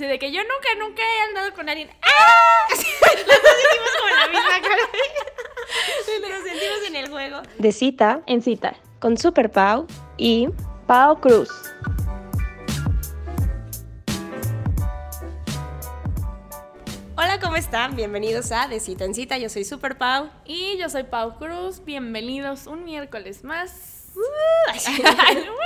De que yo nunca, nunca he andado con alguien. ¡Ah! Nos sentimos con la misma cara. Nos sentimos en el juego. De cita En cita. con Super Pau y Pau Cruz. Hola, ¿cómo están? Bienvenidos a De Cita en Cita. Yo soy Super Pau. Y yo soy Pau Cruz. Bienvenidos un miércoles más.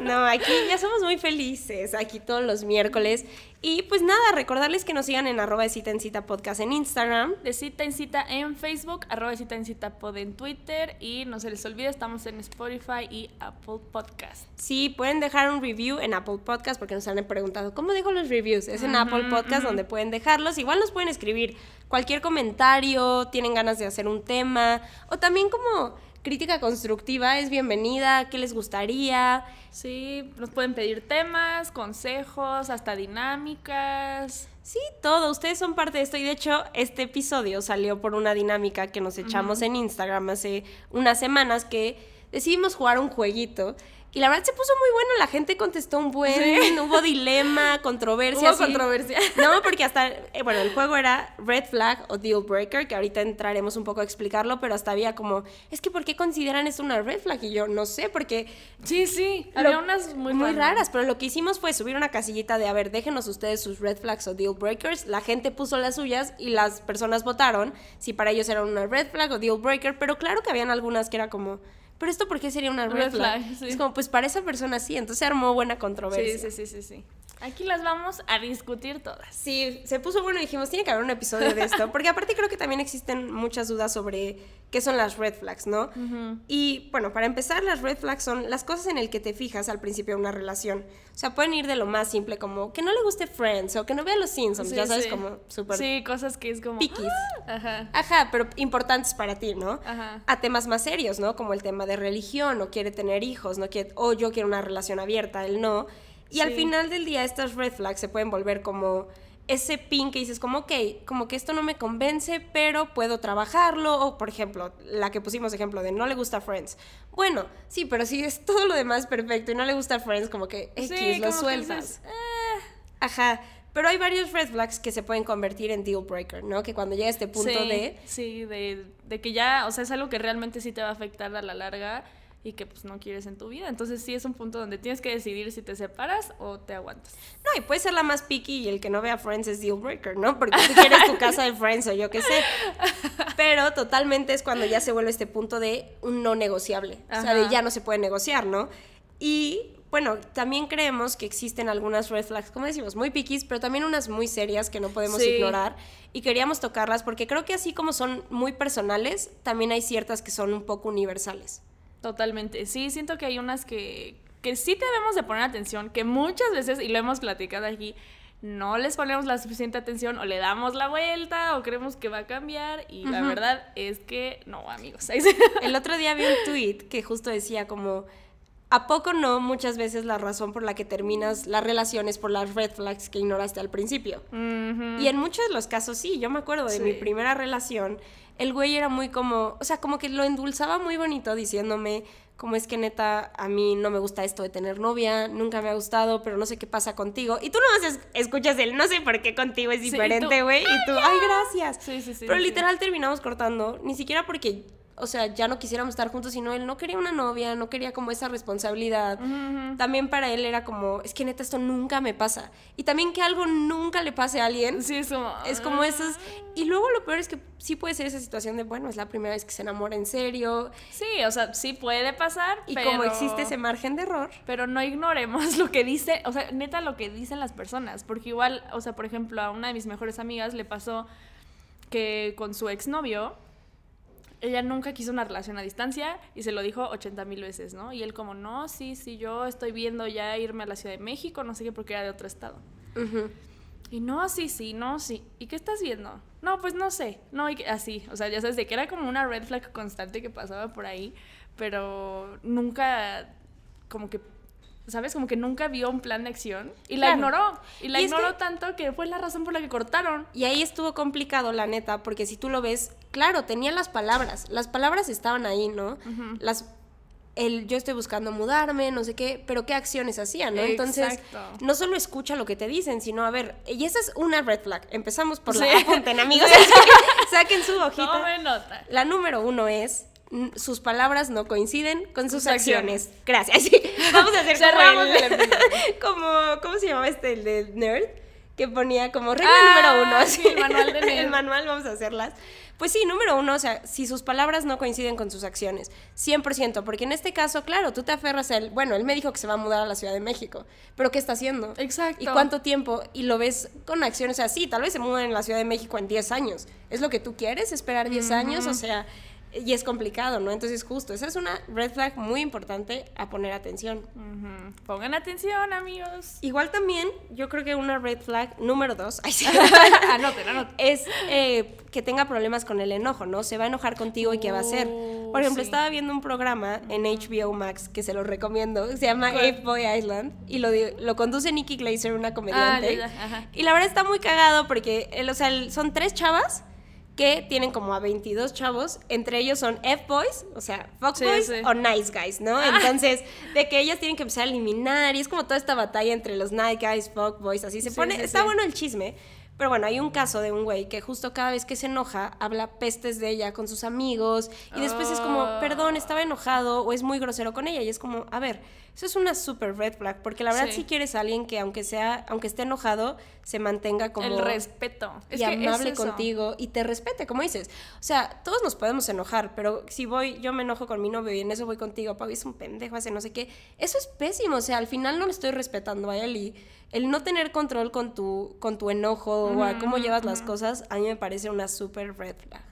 No, aquí ya somos muy felices, aquí todos los miércoles. Y pues nada, recordarles que nos sigan en arroba de cita en cita podcast en Instagram. De cita en cita en Facebook, arroba de cita en cita pod en Twitter. Y no se les olvide, estamos en Spotify y Apple Podcast. Sí, pueden dejar un review en Apple Podcast porque nos han preguntado, ¿cómo dejo los reviews? Es en Apple Podcast donde pueden dejarlos. Igual nos pueden escribir cualquier comentario, tienen ganas de hacer un tema o también como crítica constructiva es bienvenida, qué les gustaría. Sí, nos pueden pedir temas, consejos, hasta dinámicas. Sí, todo, ustedes son parte de esto y de hecho este episodio salió por una dinámica que nos echamos en Instagram hace unas semanas que decidimos jugar un jueguito y la verdad se puso muy bueno, la gente contestó un buen, Sí. hubo dilema, controversia. Hubo sí. controversia. No, porque hasta, eh, bueno, el juego era Red Flag o Deal Breaker, que ahorita entraremos un poco a explicarlo, pero hasta había como, es que ¿por qué consideran esto una Red Flag? Y yo no sé, porque Sí, sí, lo- había unas muy, muy raras, pero lo que hicimos fue subir una casillita de, a ver, déjenos ustedes sus red flags o deal breakers. La gente puso las suyas y las personas votaron si para ellos era una red flag o deal breaker, pero claro que habían algunas que era como, pero esto por qué sería una red, Red flag? flag, sí. Es como, pues para esa persona sí, entonces se armó buena controversia. Sí, sí, sí, sí, sí. Aquí las vamos a discutir todas. Sí, se puso bueno y dijimos, tiene que haber un episodio de esto, porque aparte creo que también existen muchas dudas sobre qué son las red flags, ¿no? Y bueno, para empezar, las red flags son las cosas en el que te fijas al principio de una relación. O sea, pueden ir de lo más simple como que no le guste Friends o que no vea los Simpsons, Sí, ya sabes, sí. como súper... Sí, cosas que es como. Piquis. "Ah", Ajá. Ajá, pero importantes para ti, ¿no? Ajá. A temas más serios, ¿no? Como el tema de religión, o quiere tener hijos, no quiere, o yo quiero una relación abierta, él no. Y al final del día estas red flags se pueden volver como ese pin que dices como, ok, como que esto no me convence, pero puedo trabajarlo. O, por ejemplo, la que pusimos ejemplo de no le gusta Friends. Bueno, sí, pero si es todo lo demás perfecto y no le gusta Friends, como que X, Sí, lo sueltas. "Eh". Ajá. Pero hay varios red flags que se pueden convertir en deal breaker, ¿no? Que cuando llega este punto sí, de... Sí, de, de que ya, o sea, es algo que realmente sí te va a afectar a la larga y que pues no quieres en tu vida. Entonces sí es un punto donde tienes que decidir si te separas o te aguantas. No, y puede ser la más picky y el que no vea Friends es deal breaker, ¿no? Porque tú quieres tu casa de Friends o yo qué sé. Pero totalmente es cuando ya se vuelve este punto de un no negociable. O sea, de Ajá. ya no se puede negociar, ¿no? Y bueno, también creemos que existen algunas red flags, como decimos, muy piquis, pero también unas muy serias que no podemos Sí. ignorar. Y queríamos tocarlas porque creo que así como son muy personales, también hay ciertas que son un poco universales. Totalmente. Sí, siento que hay unas que, que sí debemos de poner atención, que muchas veces, y lo hemos platicado aquí, no les ponemos la suficiente atención o le damos la vuelta o creemos que va a cambiar y la verdad es que no, amigos. El otro día vi un tweet que justo decía como, ¿a poco no muchas veces la razón por la que terminas las relaciones por las red flags que ignoraste al principio? Y en muchos de los casos sí, yo me acuerdo de mi primera relación, el güey era muy como, o sea, como que lo endulzaba muy bonito diciéndome, como es que neta, a mí no me gusta esto de tener novia, nunca me ha gustado, pero no sé qué pasa contigo. Y tú no es- escuchas el, no sé por qué contigo es diferente, güey. y tú, ay, gracias. Sí, sí, sí, Pero literal terminamos cortando, ni siquiera porque, o sea, ya no quisiéramos estar juntos, sino él no quería una novia, no quería como esa responsabilidad. También para él era como, es que neta esto nunca me pasa. Y también que algo nunca le pase a alguien. Sí, es como... Es como esas. Y luego lo peor es que sí puede ser esa situación de, bueno, es la primera vez que se enamora en serio. Sí, o sea, sí puede pasar, Y pero... como existe ese margen de error. Pero no ignoremos lo que dice, o sea, neta lo que dicen las personas, porque igual, o sea, por ejemplo, a una de mis mejores amigas le pasó que con su exnovio, ella nunca quiso una relación a distancia y se lo dijo 80 mil veces, ¿no? Y él como, no, sí, sí, yo estoy viendo ya irme a la Ciudad de México, no sé qué, porque era de otro estado. Y no, sí, sí, no, sí. ¿Y qué estás viendo? No, pues no sé. No, y que- así. O sea, ya sabes, de que era como una red flag constante que pasaba por ahí, pero nunca, como que, ¿sabes? Como que nunca vio un plan de acción y la Claro. ignoró. Y la Y es ignoró que- tanto que fue la razón por la que cortaron. Y ahí estuvo complicado, la neta, porque si tú lo ves, claro, tenía las palabras. Las palabras estaban ahí, ¿no? Las el yo estoy buscando mudarme, no sé qué, pero qué acciones hacían, ¿no? Entonces, no solo escucha lo que te dicen, sino a ver, y esa es una red flag. Empezamos por Sí. la apunten, amigos. Saquen su hojita. Tome nota. La número uno es sus palabras no coinciden con sus Sus acciones. Gracias. Sí, Vamos a hacer como, el- como- ¿cómo se llamaba este el de nerd? Que ponía como regla Ah, número uno. sí, así. el manual de nerd. el manual, vamos a hacerlas. Pues sí, número uno, o sea, si sus palabras no coinciden con sus acciones, 100%, porque en este caso, claro, tú te aferras a él, bueno, él me dijo que se va a mudar a la Ciudad de México, pero ¿qué está haciendo? Exacto. ¿Y cuánto tiempo? Y lo ves con acciones así, tal vez se muda en la Ciudad de México en 10 años. ¿Es lo que tú quieres? ¿Esperar 10 años? O sea, y es complicado, ¿no? Entonces, justo, esa es una red flag muy importante a poner atención. Pongan atención, amigos. Igual también, yo creo que una red flag número dos ay, sí, anoten, anoten. es eh, que tenga problemas con el enojo, ¿no? Se va a enojar contigo y qué va a hacer. Oh, Por ejemplo, sí. estaba viendo un programa en HBO Max que se lo recomiendo, se llama Ape Boy Island y lo, lo conduce Nikki Glazer, una comediante. Ah, ajá. Y la verdad está muy cagado porque, el- o sea, el- son tres chavas que tienen como a 22 chavos, entre ellos son F-Boys, o sea, Sí, sí. o Nice Guys, ¿no? Entonces, de que ellas tienen que empezar a eliminar y es como toda esta batalla entre los Nice Guys, Fuckboys, así se Sí, pone, está bueno el chisme. Pero bueno, hay un caso de un güey que justo cada vez que se enoja habla pestes de ella con sus amigos y después es como, Ah. perdón, estaba enojado o es muy grosero con ella y es como, a ver, eso es una super red flag porque la verdad Sí. si quieres a alguien que aunque sea, aunque esté enojado, se mantenga como el respeto. Es y que es amable eso. contigo y te respete, como dices. O sea, todos nos podemos enojar, pero si voy, yo me enojo con mi novio y en eso voy contigo, Pau es un pendejo, hace no sé qué, eso es pésimo. O sea, al final no le estoy respetando a él y el no tener control con tu, con tu enojo o a cómo llevas las cosas, a mí me parece una super red flag.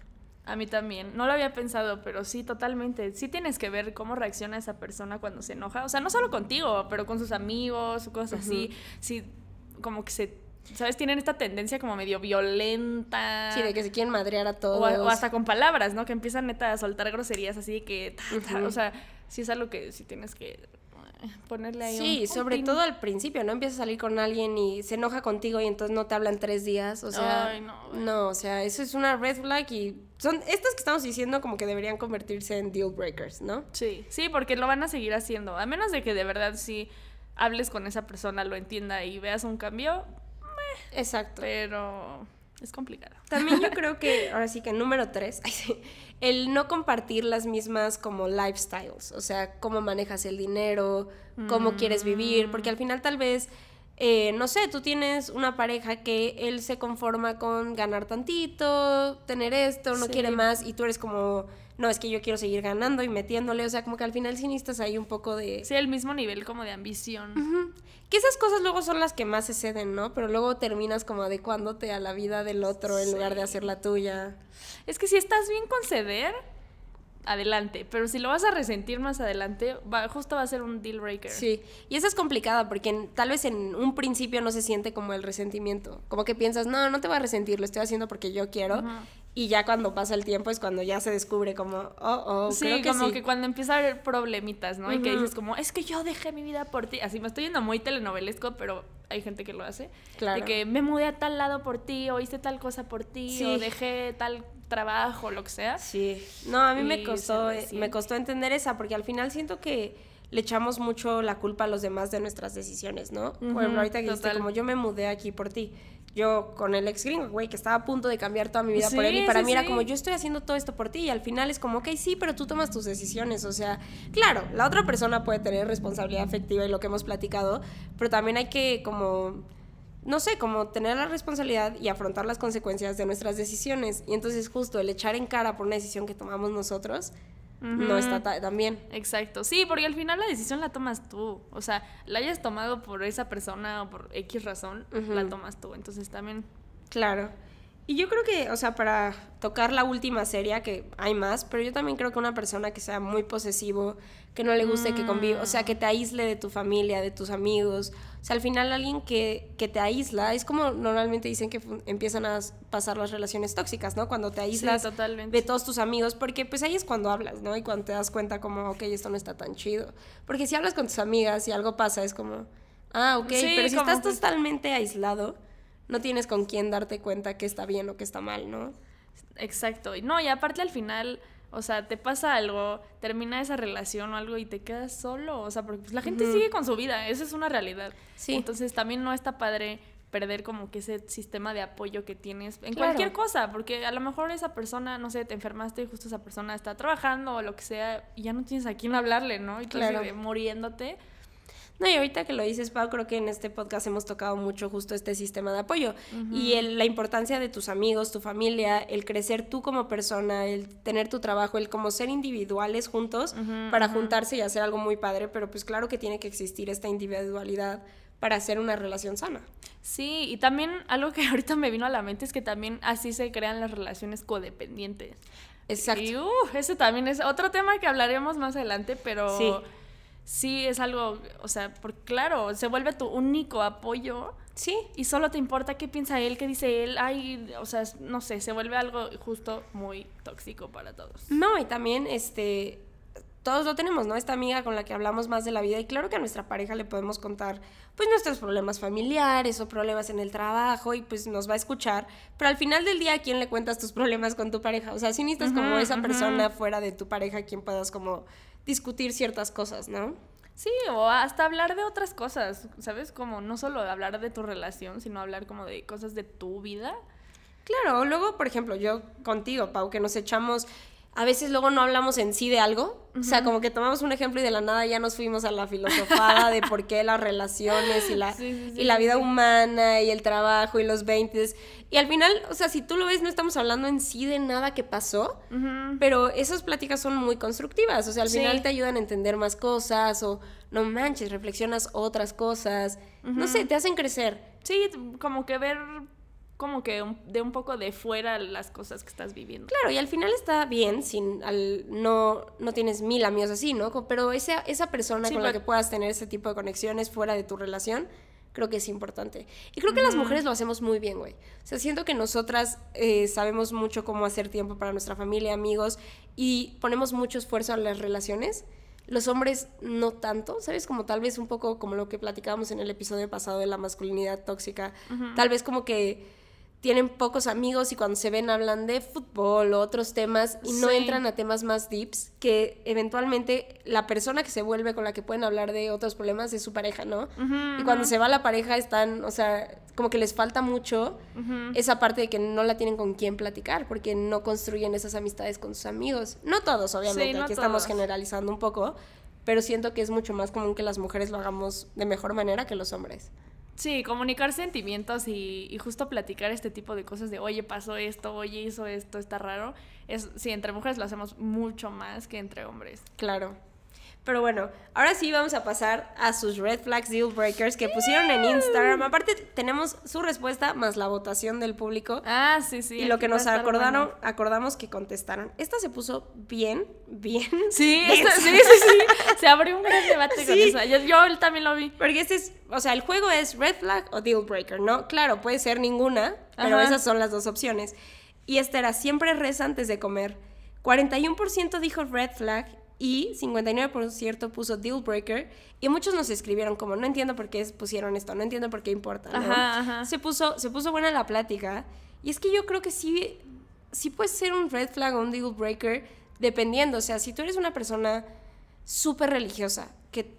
A mí también. No lo había pensado, pero sí, totalmente. Sí tienes que ver cómo reacciona esa persona cuando se enoja. O sea, no solo contigo, pero con sus amigos o cosas así. Sí, como que se, ¿sabes? Tienen esta tendencia como medio violenta. Sí, de que se quieren madrear a todos. o, a- o hasta con palabras, ¿no? Que empiezan neta a soltar groserías así que... ta, ta, Ujú. O sea, sí es algo que sí tienes que eh, ponerle ahí un- Sí, un sobre pin. todo al principio, ¿no? Empiezas a salir con alguien y se enoja contigo y entonces no te hablan tres días, o sea... Ay, no, no, o sea, eso es una red flag y son estas que estamos diciendo como que deberían convertirse en deal breakers, ¿no? Sí, sí, porque lo van a seguir haciendo. A menos de que de verdad sí hables con esa persona, lo entienda y veas un cambio, Exacto. pero es complicado. También yo creo que, ahora sí que número tres, el no compartir las mismas como lifestyles, o sea, cómo manejas el dinero, cómo quieres vivir, porque al final tal vez, eh, no sé, tú tienes una pareja que él se conforma con ganar tantito, tener esto, no Sí. quiere más, y tú eres como, no, es que yo quiero seguir ganando y metiéndole, o sea, como que al final sí necesitas ahí un poco de... Sí, el mismo nivel como de ambición. Que esas cosas luego son las que más se ceden, ¿no? Pero luego terminas como adecuándote a la vida del otro en lugar de hacer la tuya. Es que si estás bien con ceder, adelante. Pero si lo vas a resentir más adelante, va, justo va a ser un deal breaker. Sí, y esa es complicada porque en- tal vez en un principio no se siente como el resentimiento. Como que piensas, no, no te voy a resentir, lo estoy haciendo porque yo quiero. Y ya cuando pasa el tiempo es cuando ya se descubre como, oh, oh, Sí, creo que como sí. que cuando empieza a haber problemitas, ¿no? Y que dices como, es que yo dejé mi vida por ti. Así me estoy yendo muy telenovelesco, pero hay gente que lo hace. Claro. De que me mudé a tal lado por ti, o hice tal cosa por ti, Sí. o dejé tal trabajo, lo que sea. Sí, no, a mí Y me costó, eh, me costó entender esa, porque al final siento que le echamos mucho la culpa a los demás de nuestras decisiones, ¿no? Por ejemplo, ahorita que dijiste como yo me mudé aquí por ti. Yo con el ex gringo, güey, que estaba a punto de cambiar toda mi vida por él y para sí, mí era como yo estoy haciendo todo esto por ti y al final es como, ok, sí, pero tú tomas tus decisiones, o sea, claro, la otra persona puede tener responsabilidad afectiva y lo que hemos platicado, pero también hay que como no sé, como tener la responsabilidad y afrontar las consecuencias de nuestras decisiones. Y entonces justo el echar en cara por una decisión que tomamos nosotros no está ta- tan bien. Exacto, sí, porque al final la decisión la tomas tú. O sea, la hayas tomado por esa persona o por X razón, la tomas tú. Entonces también. Claro. Y yo creo que, o sea, para tocar la última serie, que hay más, pero yo también creo que una persona que sea muy posesivo, que no le guste que conviva, o sea, que te aísle de tu familia, de tus amigos. O sea, al final alguien que, que te aísla, es como normalmente dicen que empiezan a pasar las relaciones tóxicas, ¿no? Cuando te aíslas totalmente. de todos tus amigos, porque pues ahí es cuando hablas, ¿no? Y cuando te das cuenta como, ok, esto no está tan chido. Porque si hablas con tus amigas y algo pasa, es como, ah, ok, Sí, pero si estás que- totalmente aislado, no tienes con quién darte cuenta que está bien o que está mal, ¿no? Exacto. Y No, y aparte al final, O sea, te pasa algo, termina esa relación o algo y te quedas solo. O sea, porque pues, la gente sigue con su vida, esa es una realidad. Sí. Entonces también no está padre perder como que ese sistema de apoyo que tienes en Claro. cualquier cosa, porque a lo mejor esa persona, no sé, te enfermaste y justo esa persona está trabajando o lo que sea y ya no tienes a quién hablarle, ¿no? Y tú Claro. muriéndote. No, y ahorita que lo dices, Pau, creo que en este podcast hemos tocado mucho justo este sistema de apoyo y el- la importancia de tus amigos, tu familia, el crecer tú como persona, el tener tu trabajo, el como ser individuales juntos para juntarse y hacer algo muy padre, pero pues claro que tiene que existir esta individualidad para hacer una relación sana. Sí, y también algo que ahorita me vino a la mente es que también así se crean las relaciones codependientes. Exacto. Y uh, ese también es otro tema que hablaremos más adelante, pero Sí. Sí, es algo, o sea, por claro, se vuelve tu único apoyo Sí, y solo te importa qué piensa él, qué dice él, ay, o sea, no sé, se vuelve algo justo muy tóxico para todos. No, y también, este, todos lo tenemos, ¿no? Esta amiga con la que hablamos más de la vida y claro que a nuestra pareja le podemos contar, pues, nuestros problemas familiares o problemas en el trabajo y pues nos va a escuchar, pero al final del día, ¿a quién le cuentas tus problemas con tu pareja? O sea, si necesitas como Ujú, esa persona fuera de tu pareja, quien puedas como discutir ciertas cosas, ¿no? Sí, o hasta hablar de otras cosas, ¿sabes? Como no solo hablar de tu relación, sino hablar como de cosas de tu vida. Claro, luego, por ejemplo, yo contigo, Pau, que nos echamos, a veces luego no hablamos en sí de algo, o sea, como que tomamos un ejemplo y de la nada ya nos fuimos a la filosofada de por qué las relaciones y la, Sí, sí, sí, y la vida humana y el trabajo y los 20 y al final, o sea, si tú lo ves, no estamos hablando en sí de nada que pasó, pero esas pláticas son muy constructivas, o sea, al final te ayudan a entender más cosas o no manches, reflexionas otras cosas, no sé, te hacen crecer. Sí, como que ver como que un- de un poco de fuera las cosas que estás viviendo. Claro, y al final está bien, sin, al, no, no tienes mil amigos así, ¿no? Pero esa, esa persona Sí, con la que puedas tener ese tipo de conexiones fuera de tu relación, creo que es importante. Y creo que las mujeres lo hacemos muy bien, güey. O sea, siento que nosotras eh, sabemos mucho cómo hacer tiempo para nuestra familia, amigos, y ponemos mucho esfuerzo a las relaciones. Los hombres no tanto, ¿sabes? Como tal vez un poco como lo que platicábamos en el episodio pasado de la masculinidad tóxica. Tal vez como que tienen pocos amigos y cuando se ven hablan de fútbol o otros temas y no Sí. entran a temas más deeps que eventualmente la persona que se vuelve con la que pueden hablar de otros problemas es su pareja, ¿no? Y cuando se va la pareja están, o sea, como que les falta mucho esa parte de que no la tienen con quién platicar porque no construyen esas amistades con sus amigos. No todos, obviamente, Sí, no aquí estamos generalizando un poco, pero siento que es mucho más común que las mujeres lo hagamos de mejor manera que los hombres. Sí, comunicar sentimientos y, y justo platicar este tipo de cosas de, oye, pasó esto, oye, hizo esto, está raro. Es, sí, entre mujeres lo hacemos mucho más que entre hombres. Claro. Pero bueno, ahora sí vamos a pasar a sus red flags deal breakers que pusieron en Instagram. Aparte tenemos su respuesta más la votación del público Ah, sí, sí. y lo que nos acordaron, bueno. acordamos que contestaron. Esta se puso bien, bien. Sí, esta- sí, sí, sí. Se abrió un gran debate con esa. Yo, yo también lo vi. Porque este es, o sea, el juego es red flag o deal breaker, ¿no? Claro, puede ser ninguna, pero Ajá. esas son las dos opciones. Y esta era siempre reza antes de comer. 41% dijo red flag y 59% puso deal breaker. Y muchos nos escribieron como, no entiendo por qué pusieron esto, no entiendo por qué importa. ¿no? Ajá, ajá. Se, puso, se puso buena la plática. Y es que yo creo que sí, sí puede ser un red flag o un deal breaker dependiendo. O sea, si tú eres una persona súper religiosa, que,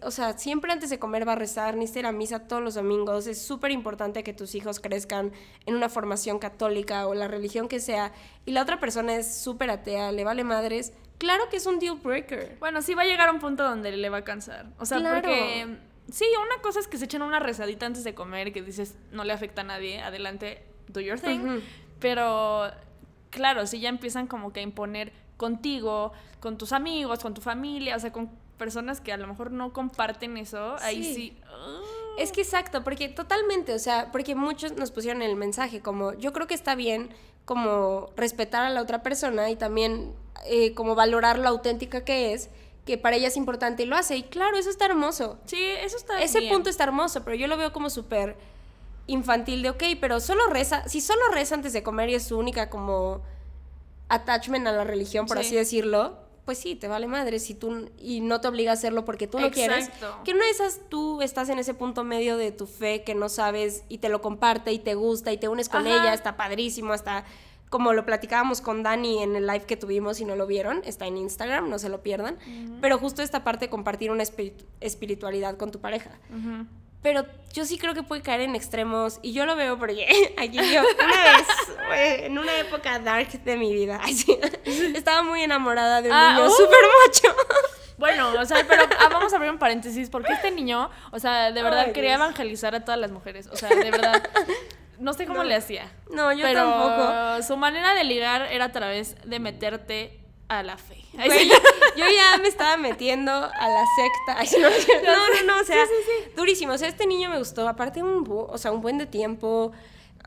o sea, siempre antes de comer va a rezar, necesita ir a misa todos los domingos, es súper importante que tus hijos crezcan en una formación católica o la religión que sea, y la otra persona es súper atea, le vale madres, claro que es un deal breaker. Bueno, sí va a llegar a un punto donde le va a cansar. O sea, Claro. porque sí, una cosa es que se echen una rezadita antes de comer, que dices, no le afecta a nadie, adelante, do your thing. Pero, claro, si ya empiezan como que a imponer contigo, con tus amigos, con tu familia, o sea, con personas que a lo mejor no comparten eso, ahí Sí. Es que exacto, porque totalmente, o sea, porque muchos nos pusieron el mensaje como, yo creo que está bien como respetar a la otra persona y también eh, como valorar lo auténtica que es, que para ella es importante y lo hace. Y claro, eso está hermoso. Sí, eso está Ese bien. punto está hermoso, pero yo lo veo como súper infantil de, ok, pero solo reza, si solo reza antes de comer y es su única como attachment a la religión, por Sí. así decirlo, pues sí, te vale madre si tú y no te obliga a hacerlo porque tú no quieres. Que una de esas tú estás en ese punto medio de tu fe que no sabes y te lo comparte y te gusta y te unes con Ajá. ella, está padrísimo, hasta como lo platicábamos con Dani en el live que tuvimos y no lo vieron, está en Instagram, no se lo pierdan. Pero justo esta parte de compartir una espiritu- espiritualidad con tu pareja. Pero yo sí creo que puede caer en extremos y yo lo veo porque aquí yo una vez, en una época dark de mi vida, ay, sí, estaba muy enamorada de un Ah, niño uh. súper macho. Bueno, o sea, pero ah, vamos a abrir un paréntesis, porque este niño, o sea, de verdad Ay, quería Dios. evangelizar a todas las mujeres. O sea, de verdad. No sé cómo No. le hacía. No, yo pero tampoco. su manera de ligar era a través de meterte a la fe. Güey, yo ya me estaba metiendo a la secta. Ay, no, no, no, no, o sea, durísimo. O sea, este niño me gustó. Aparte, un, o sea, un buen de tiempo,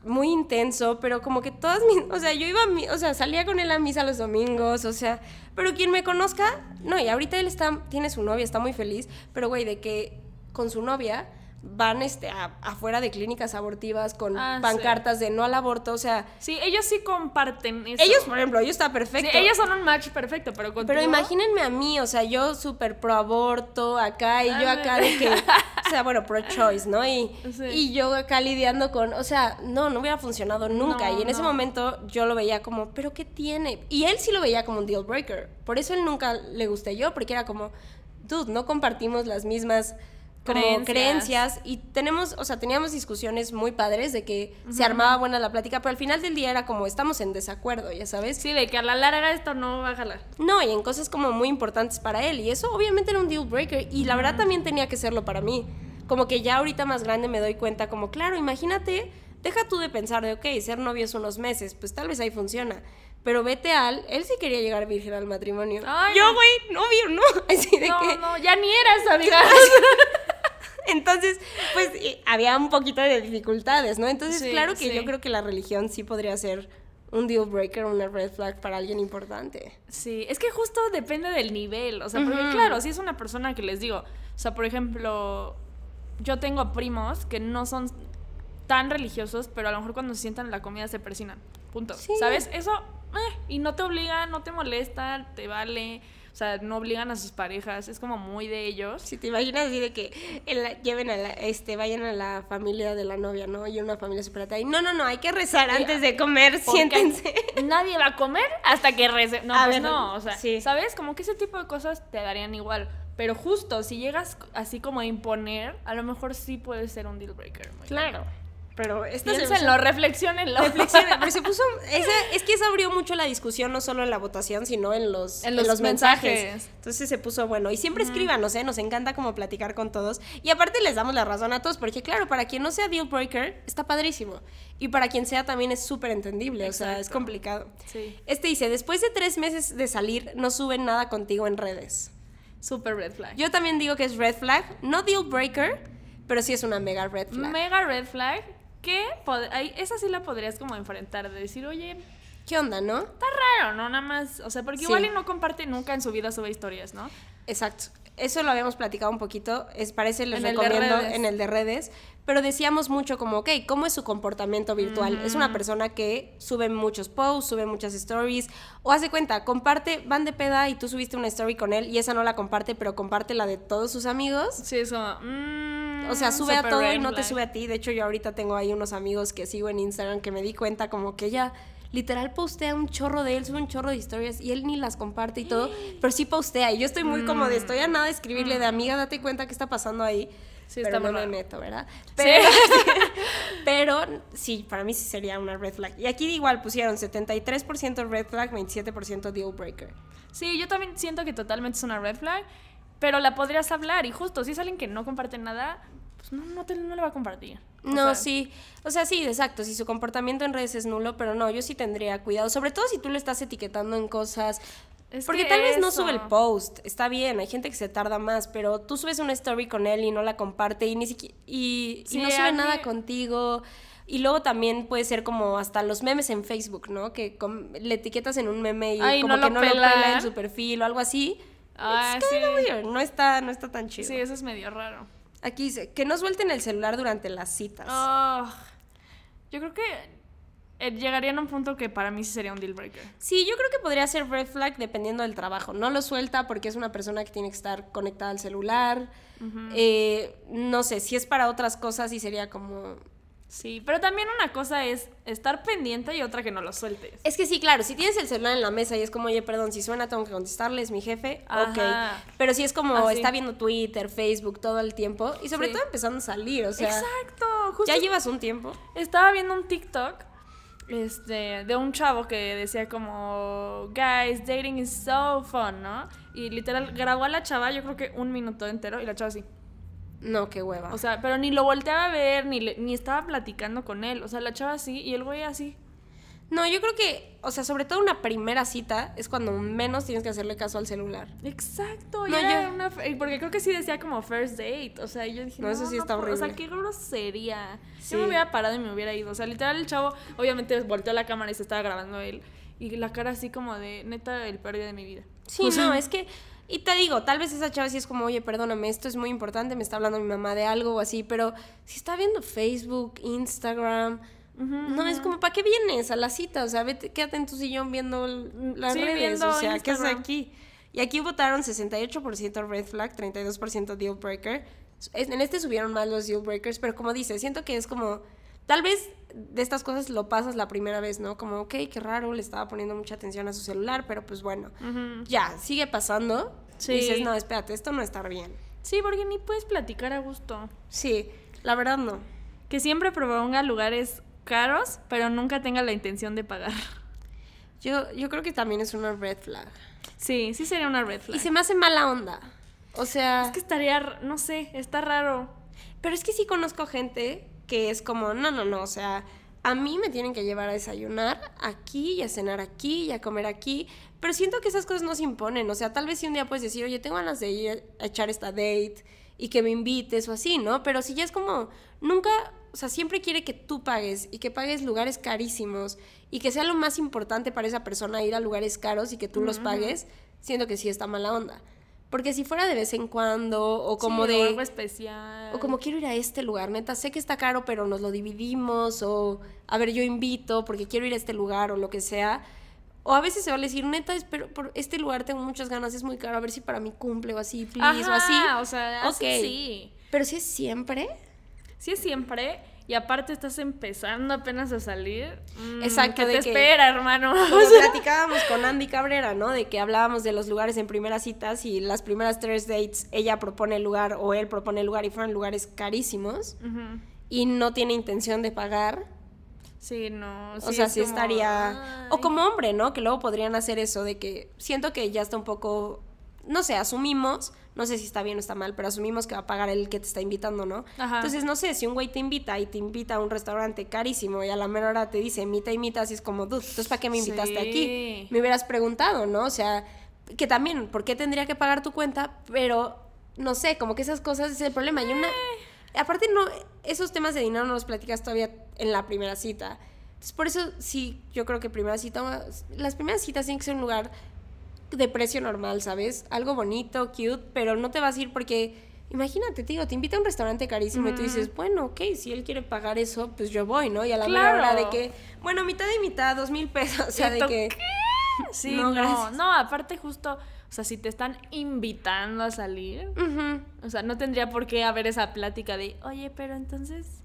muy intenso, pero como que todas mis. O sea, yo iba a mi- o sea, salía con él a misa los domingos, o sea, pero quien me conozca, no, y ahorita él está, tiene su novia, está muy feliz, pero güey, de que con su novia van este, a- afuera de clínicas abortivas con Ah, sí. pancartas de no al aborto, o sea, Sí, ellos sí comparten eso. ellos, por ejemplo, estaba Sí, perfecto. ellos son un match perfecto, pero contigo... Pero imagínense a mí, o sea, yo súper pro aborto acá y yo Ah, acá de que, o sea, bueno, pro choice, ¿no? Y, Sí. y yo acá lidiando con, o sea, no, no hubiera funcionado nunca. No, y en ese momento yo lo veía como, ¿pero qué tiene? Y él sí lo veía como un deal breaker. Por eso él nunca le gusté yo, porque era como, dude, no compartimos las mismas como Creencias. creencias. y tenemos, o sea, teníamos discusiones muy padres de que se armaba buena la plática, pero al final del día era como estamos en desacuerdo, ya sabes. Sí, de que a la larga esto no va a jalar. No, y en cosas como muy importantes para él. Y eso obviamente era un deal breaker. Y la verdad también tenía que serlo para mí. Como que ya ahorita más grande me doy cuenta, como, claro, imagínate, deja tú de pensar de, ok, ser novios unos meses, pues tal vez ahí funciona. Pero vete al, él sí quería llegar virgen al matrimonio. Ay, Yo, güey, novio, ¿no? Así de No, que... no, ya ni eras, amiga. Entonces, pues había un poquito de dificultades, ¿no? Entonces, Sí, claro que sí. yo creo que la religión sí podría ser un deal breaker, una red flag para alguien importante. Sí, es que justo depende del nivel, o sea, porque claro, si es una persona que les digo, o sea, por ejemplo, yo tengo primos que no son tan religiosos, pero a lo mejor cuando se sientan en la comida se persinan, punto, Sí. ¿sabes? Eso, eh, y no te obliga, no te molesta, te vale, o sea, no obligan a sus parejas, es como muy de ellos. Si te imaginas así de que lleven a la, este, vayan a la familia de la novia, ¿no? Y una familia super y no, no, no, hay que rezar antes de comer, siéntense. Nadie va a comer hasta que rece. No, A pues ver, no, o sea, sí. ¿sabes? Como que ese tipo de cosas te darían igual. Pero justo, si llegas así como a imponer, a lo mejor sí puede ser un deal breaker. muy Claro. Pero esta se Piénsenlo, reflexionenlo. Reflexiona, pero se puso, es que eso abrió mucho la discusión, no solo en la votación, sino en los, En los mensajes. Entonces se puso bueno. Y siempre escríbanos, ¿eh? Nos encanta como platicar con todos. Y aparte les damos la razón a todos, porque claro, para quien no sea deal breaker, está padrísimo. Y para quien sea también es súper entendible, o sea, es complicado. Sí. Este dice, después de tres meses de salir, no suben nada contigo en redes. Super red flag. Yo también digo que es red flag, no deal breaker, pero sí es una mega red flag. Mega red flag. Que esa sí la podrías como enfrentar, de decir, oye, ¿Qué onda, no? está raro, ¿no? Nada más, o sea, porque Sí. igual y no comparte nunca en su vida, sube historias, ¿no? Exacto. Eso lo habíamos platicado un poquito, es parece les En recomiendo en el de redes, pero decíamos mucho como, ok, ¿cómo es su comportamiento virtual? Es una persona que sube muchos posts, sube muchas stories, o hace cuenta, comparte, van de peda y tú subiste una story con él y esa no la comparte, pero comparte la de todos sus amigos. Sí, es como, mm, O sea, sube a todo y no te sube a ti. De hecho, yo ahorita tengo ahí unos amigos que sigo en Instagram que me di cuenta como que ella literal postea un chorro de él, sube un chorro de historias y él ni las comparte y todo, pero sí postea. Y yo estoy muy como de, estoy a nada de escribirle de amiga, date cuenta qué está pasando ahí. Sí, pero está no me raro. meto, ¿verdad? Sí. Pero, pero sí, para mí sí sería una red flag. Y aquí igual pusieron 73% red flag, 27% deal breaker. Sí, yo también siento que totalmente es una red flag, pero la podrías hablar y justo, si es alguien que no comparte nada, pues no, no, te, no le va a compartir. O No, sea, sí. O sea, sí, exacto. Si su comportamiento en redes es nulo, pero no, yo sí tendría cuidado. Sobre todo si tú le estás etiquetando en cosas. Es porque que tal vez no sube el post. Está bien, hay gente que se tarda más, pero tú subes una story con él y no la comparte y ni siquiera. Y, no sube mí- nada contigo. Y luego también puede ser como hasta los memes en Facebook, ¿no? Que le etiquetas en un meme y Ay, como no que lo no lo pela. pela en su perfil o algo así. Ah, It's sí. weird. No está, no está tan chido. Sí, eso es medio raro. Aquí dice, que no suelten el celular durante las citas. Ah, yo creo que eh, llegaría a un punto que para mí sí sería un deal breaker. Sí, yo creo que podría ser red flag dependiendo del trabajo. No lo suelta porque es una persona que tiene que estar conectada al celular. Eh, no sé, si es para otras cosas sí sería como... Sí, pero también una cosa es estar pendiente y otra que no lo sueltes. Es que sí, claro, si tienes el celular en la mesa y es como, oye, perdón, si suena tengo que contestarle, es mi jefe, Ajá. ok. Pero si es como, Así. está viendo Twitter, Facebook todo el tiempo, y sobre Sí. todo empezando a salir, o sea, Exacto, justo ya llevas un tiempo. Estaba viendo un TikTok este, de un chavo que decía como, guys, dating is so fun, ¿no? Y literal grabó a la chava, yo creo que un minuto entero, y la chava así. No, qué hueva. O sea, pero ni lo volteaba a ver, ni, le- ni estaba platicando con él. O sea, la chava así y el güey así. no, yo creo que, o sea, sobre todo una primera cita es cuando menos tienes que hacerle caso al celular. Exacto, y No, era yo- una porque creo que sí decía como first date, o sea, yo dije, No, no, eso sí no está puedo", O sea, horrible. qué grosería. Sí. Yo me hubiera parado y me hubiera ido, o sea, literal el chavo obviamente volteó la cámara y se estaba grabando él y la cara así como de, neta, el día de mi vida. Sí, O sea, no, es que, y te digo, tal vez esa chava sí es como, oye, perdóname, esto es muy importante, me está hablando mi mamá de algo o así, pero si está viendo Facebook, Instagram, no, es como, ¿para qué vienes a la cita? O sea, vete, quédate en tu sillón viendo las Sí, redes, viendo o sea, ¿qué haces aquí? Y aquí votaron 68% red flag, 32% deal breaker. En este subieron más los deal breakers, pero como dices, siento que es como, tal vez de estas cosas lo pasas la primera vez, ¿no? Como, ok, qué raro, le estaba poniendo mucha atención a su celular, pero pues bueno, ya, sigue pasando. Sí. Y dices, no, espérate, esto no está bien. Sí, porque ni puedes platicar a gusto. Sí, la verdad no. Que siempre proponga lugares caros, pero nunca tenga la intención de pagar. Yo, yo creo que también es una red flag. Sí, sí sería una red flag. Y se me hace mala onda. O sea, Es que estaría, no sé, está raro. pero es que sí conozco gente que es como, no, no, no, o sea, a mí me tienen que llevar a desayunar aquí y a cenar aquí y a comer aquí, pero siento que esas cosas no se imponen, o sea, tal vez si un día puedes decir, oye, tengo ganas de ir a echar esta date y que me invites o así, ¿no? Pero si ya es como, nunca, o sea, siempre quiere que tú pagues y que pagues lugares carísimos y que sea lo más importante para esa persona ir a lugares caros y que tú los pagues, siento que sí está mala onda. Porque si fuera de vez en cuando o como Sí, de... O algo especial. O como quiero ir a este lugar, neta, sé que está caro, pero nos lo dividimos, o a ver, yo invito porque quiero ir a este lugar o lo que sea. O a veces se va a decir, neta, espero, por este lugar tengo muchas ganas, es muy caro, a ver si para mí cumple o así, please, o así. O sea, así sí. Pero si es siempre, Sí es siempre. Y aparte estás empezando apenas a salir. mm, Exacto, ¿Qué de te que- espera, hermano? como platicábamos con Andy Cabrera, ¿no? De que hablábamos de los lugares en primeras citas y las primeras tres dates, ella propone el lugar o él propone el lugar y fueron lugares carísimos y no tiene intención de pagar. Sí, no. o sea, es sí como, estaría... O como hombre, ¿no? Que luego podrían hacer eso de que siento que ya está un poco... No sé, asumimos, no sé si está bien o está mal, pero asumimos que va a pagar el que te está invitando, ¿no? Ajá. Entonces, no sé, si un güey te invita y te invita a un restaurante carísimo y a la mera hora te dice, invita, invita, así es como, dude, entonces ¿para qué me invitaste Sí. aquí? Me hubieras preguntado, ¿no? O sea, que también, ¿por qué tendría que pagar tu cuenta? Pero, no sé, como que esas cosas es el problema. Y una... Aparte, no, esos temas de dinero no los platicas todavía en la primera cita. Entonces, por eso sí, yo creo que primera cita, las primeras citas tienen que ser un lugar de precio normal, ¿sabes? Algo bonito, cute, pero no te vas a ir porque, imagínate, te digo, te invita a un restaurante carísimo y tú dices, bueno, ok, si él quiere pagar eso, pues yo voy, ¿no? Y a la mera hora de Claro. que, bueno, mitad y mitad, dos mil pesos, o sea, ¿Y de que... Sí, No, no, aparte justo, o sea, si te están invitando a salir, o sea, no tendría por qué haber esa plática de, oye, pero entonces,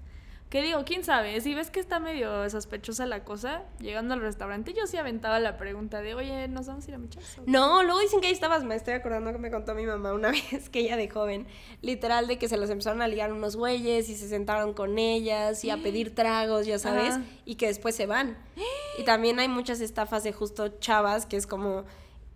¿qué digo? ¿Quién sabe? Si ves que está medio sospechosa la cosa, llegando al restaurante, yo sí aventaba la pregunta de, oye, ¿nos vamos a ir a mi casa? No, luego dicen que ahí estabas, me estoy acordando que me contó mi mamá una vez que ella de joven, literal de que se los empezaron a ligar unos güeyes y se sentaron con ellas y a pedir tragos, ya sabes, Ajá. y que después se van. Y también hay muchas estafas de justo chavas que es como,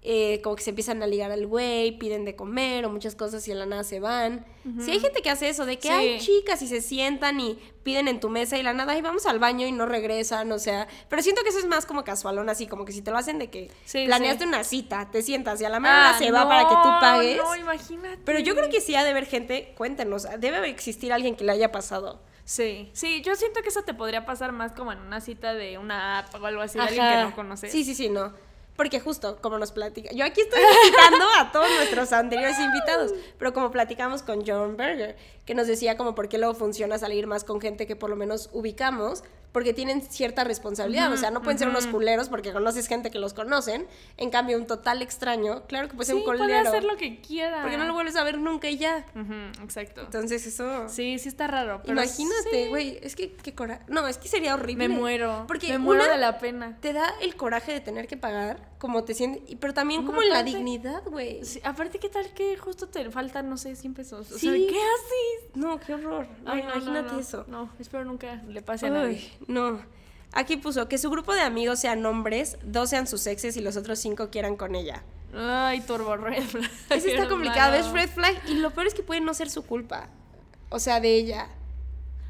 eh, como que se empiezan a ligar al güey, piden de comer o muchas cosas y en la nada se van. Sí hay gente que hace eso, de que Sí. hay chicas y se sientan y piden en tu mesa y la nada, y vamos al baño y no regresan, o sea, pero siento que eso es más como casualón, así como que si te lo hacen de que Sí, planeaste una cita, te sientas y a la mera hora Ah, se va para que tú pagues. No, imagínate. Pero yo creo que sí ha de haber gente, cuéntenos, debe existir alguien que le haya pasado. Sí, sí, yo siento que eso te podría pasar más como en una cita de una app o algo así, de alguien que no conoces. Sí, sí, sí, no. Porque justo como nos platica, yo aquí estoy citando a todos nuestros anteriores invitados, pero como platicamos con John Berger, que nos decía como por qué luego funciona salir más con gente que por lo menos ubicamos, porque tienen cierta responsabilidad. o sea, no pueden ser unos culeros porque conoces gente que los conocen. En cambio, un total extraño, claro que puede ser Sí, un puede culero. hacer lo que quiera. Porque no lo vuelves a ver nunca y ya. Ujú, exacto. Entonces, eso. Sí, sí está raro. Pero Imagínate, sí, güey. Es que qué coraje. No, es que sería horrible. Me muero. Porque me muero una, de la pena. Te da el coraje de tener que pagar, como te sientes. Pero también No, como en la dignidad, güey. Sí, aparte, ¿qué tal que justo te faltan, no sé, 100 pesos? O sea, ¿qué haces? No, qué horror. Ay, Ay, no, no, imagínate no. eso. No, espero nunca le pase a nadie. No. Aquí puso que su grupo de amigos sean hombres, dos sean sus exes y los otros cinco quieran con ella. Ay, turbo red flag. Eso está complicado, es red flag y lo peor es que puede no ser su culpa. O sea, de ella.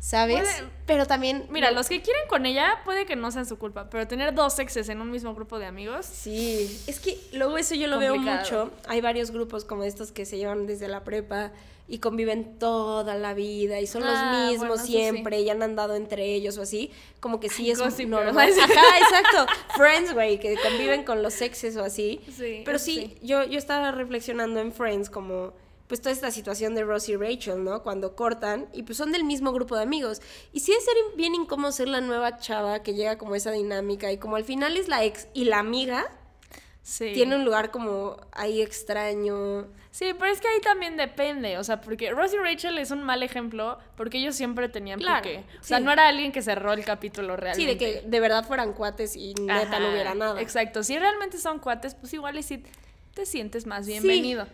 ¿Sabes? Pero también. Mira, no- los que quieren con ella puede que no sean su culpa, pero tener dos exes en un mismo grupo de amigos. Sí, es que luego eso yo lo veo mucho. Hay varios grupos como estos que se llevan desde la prepa y conviven toda la vida y son Ah, los mismos bueno, eso sí. siempre y han andado entre ellos o así. Como que sí es Gossip normal. Ajá, exacto. Friends, güey, que conviven con los exes o así. Sí, Pero eso sí, Yo, yo estaba reflexionando en Friends como pues toda esta situación de Ross y Rachel, ¿no? Cuando cortan y pues son del mismo grupo de amigos. Y sí es ser bien incómodo ser la nueva chava que llega como esa dinámica y como al final es la ex y la amiga, Sí. tiene un lugar como ahí extraño. Sí, pero es que ahí también depende, o sea, porque Ross y Rachel es un mal ejemplo porque ellos siempre tenían Claro, pique. O sea, sí. no era alguien que cerró el capítulo realmente. Sí, de que de verdad fueran cuates y neta no hubiera nada. Exacto, si realmente son cuates, pues igual y sí te sientes más bienvenido.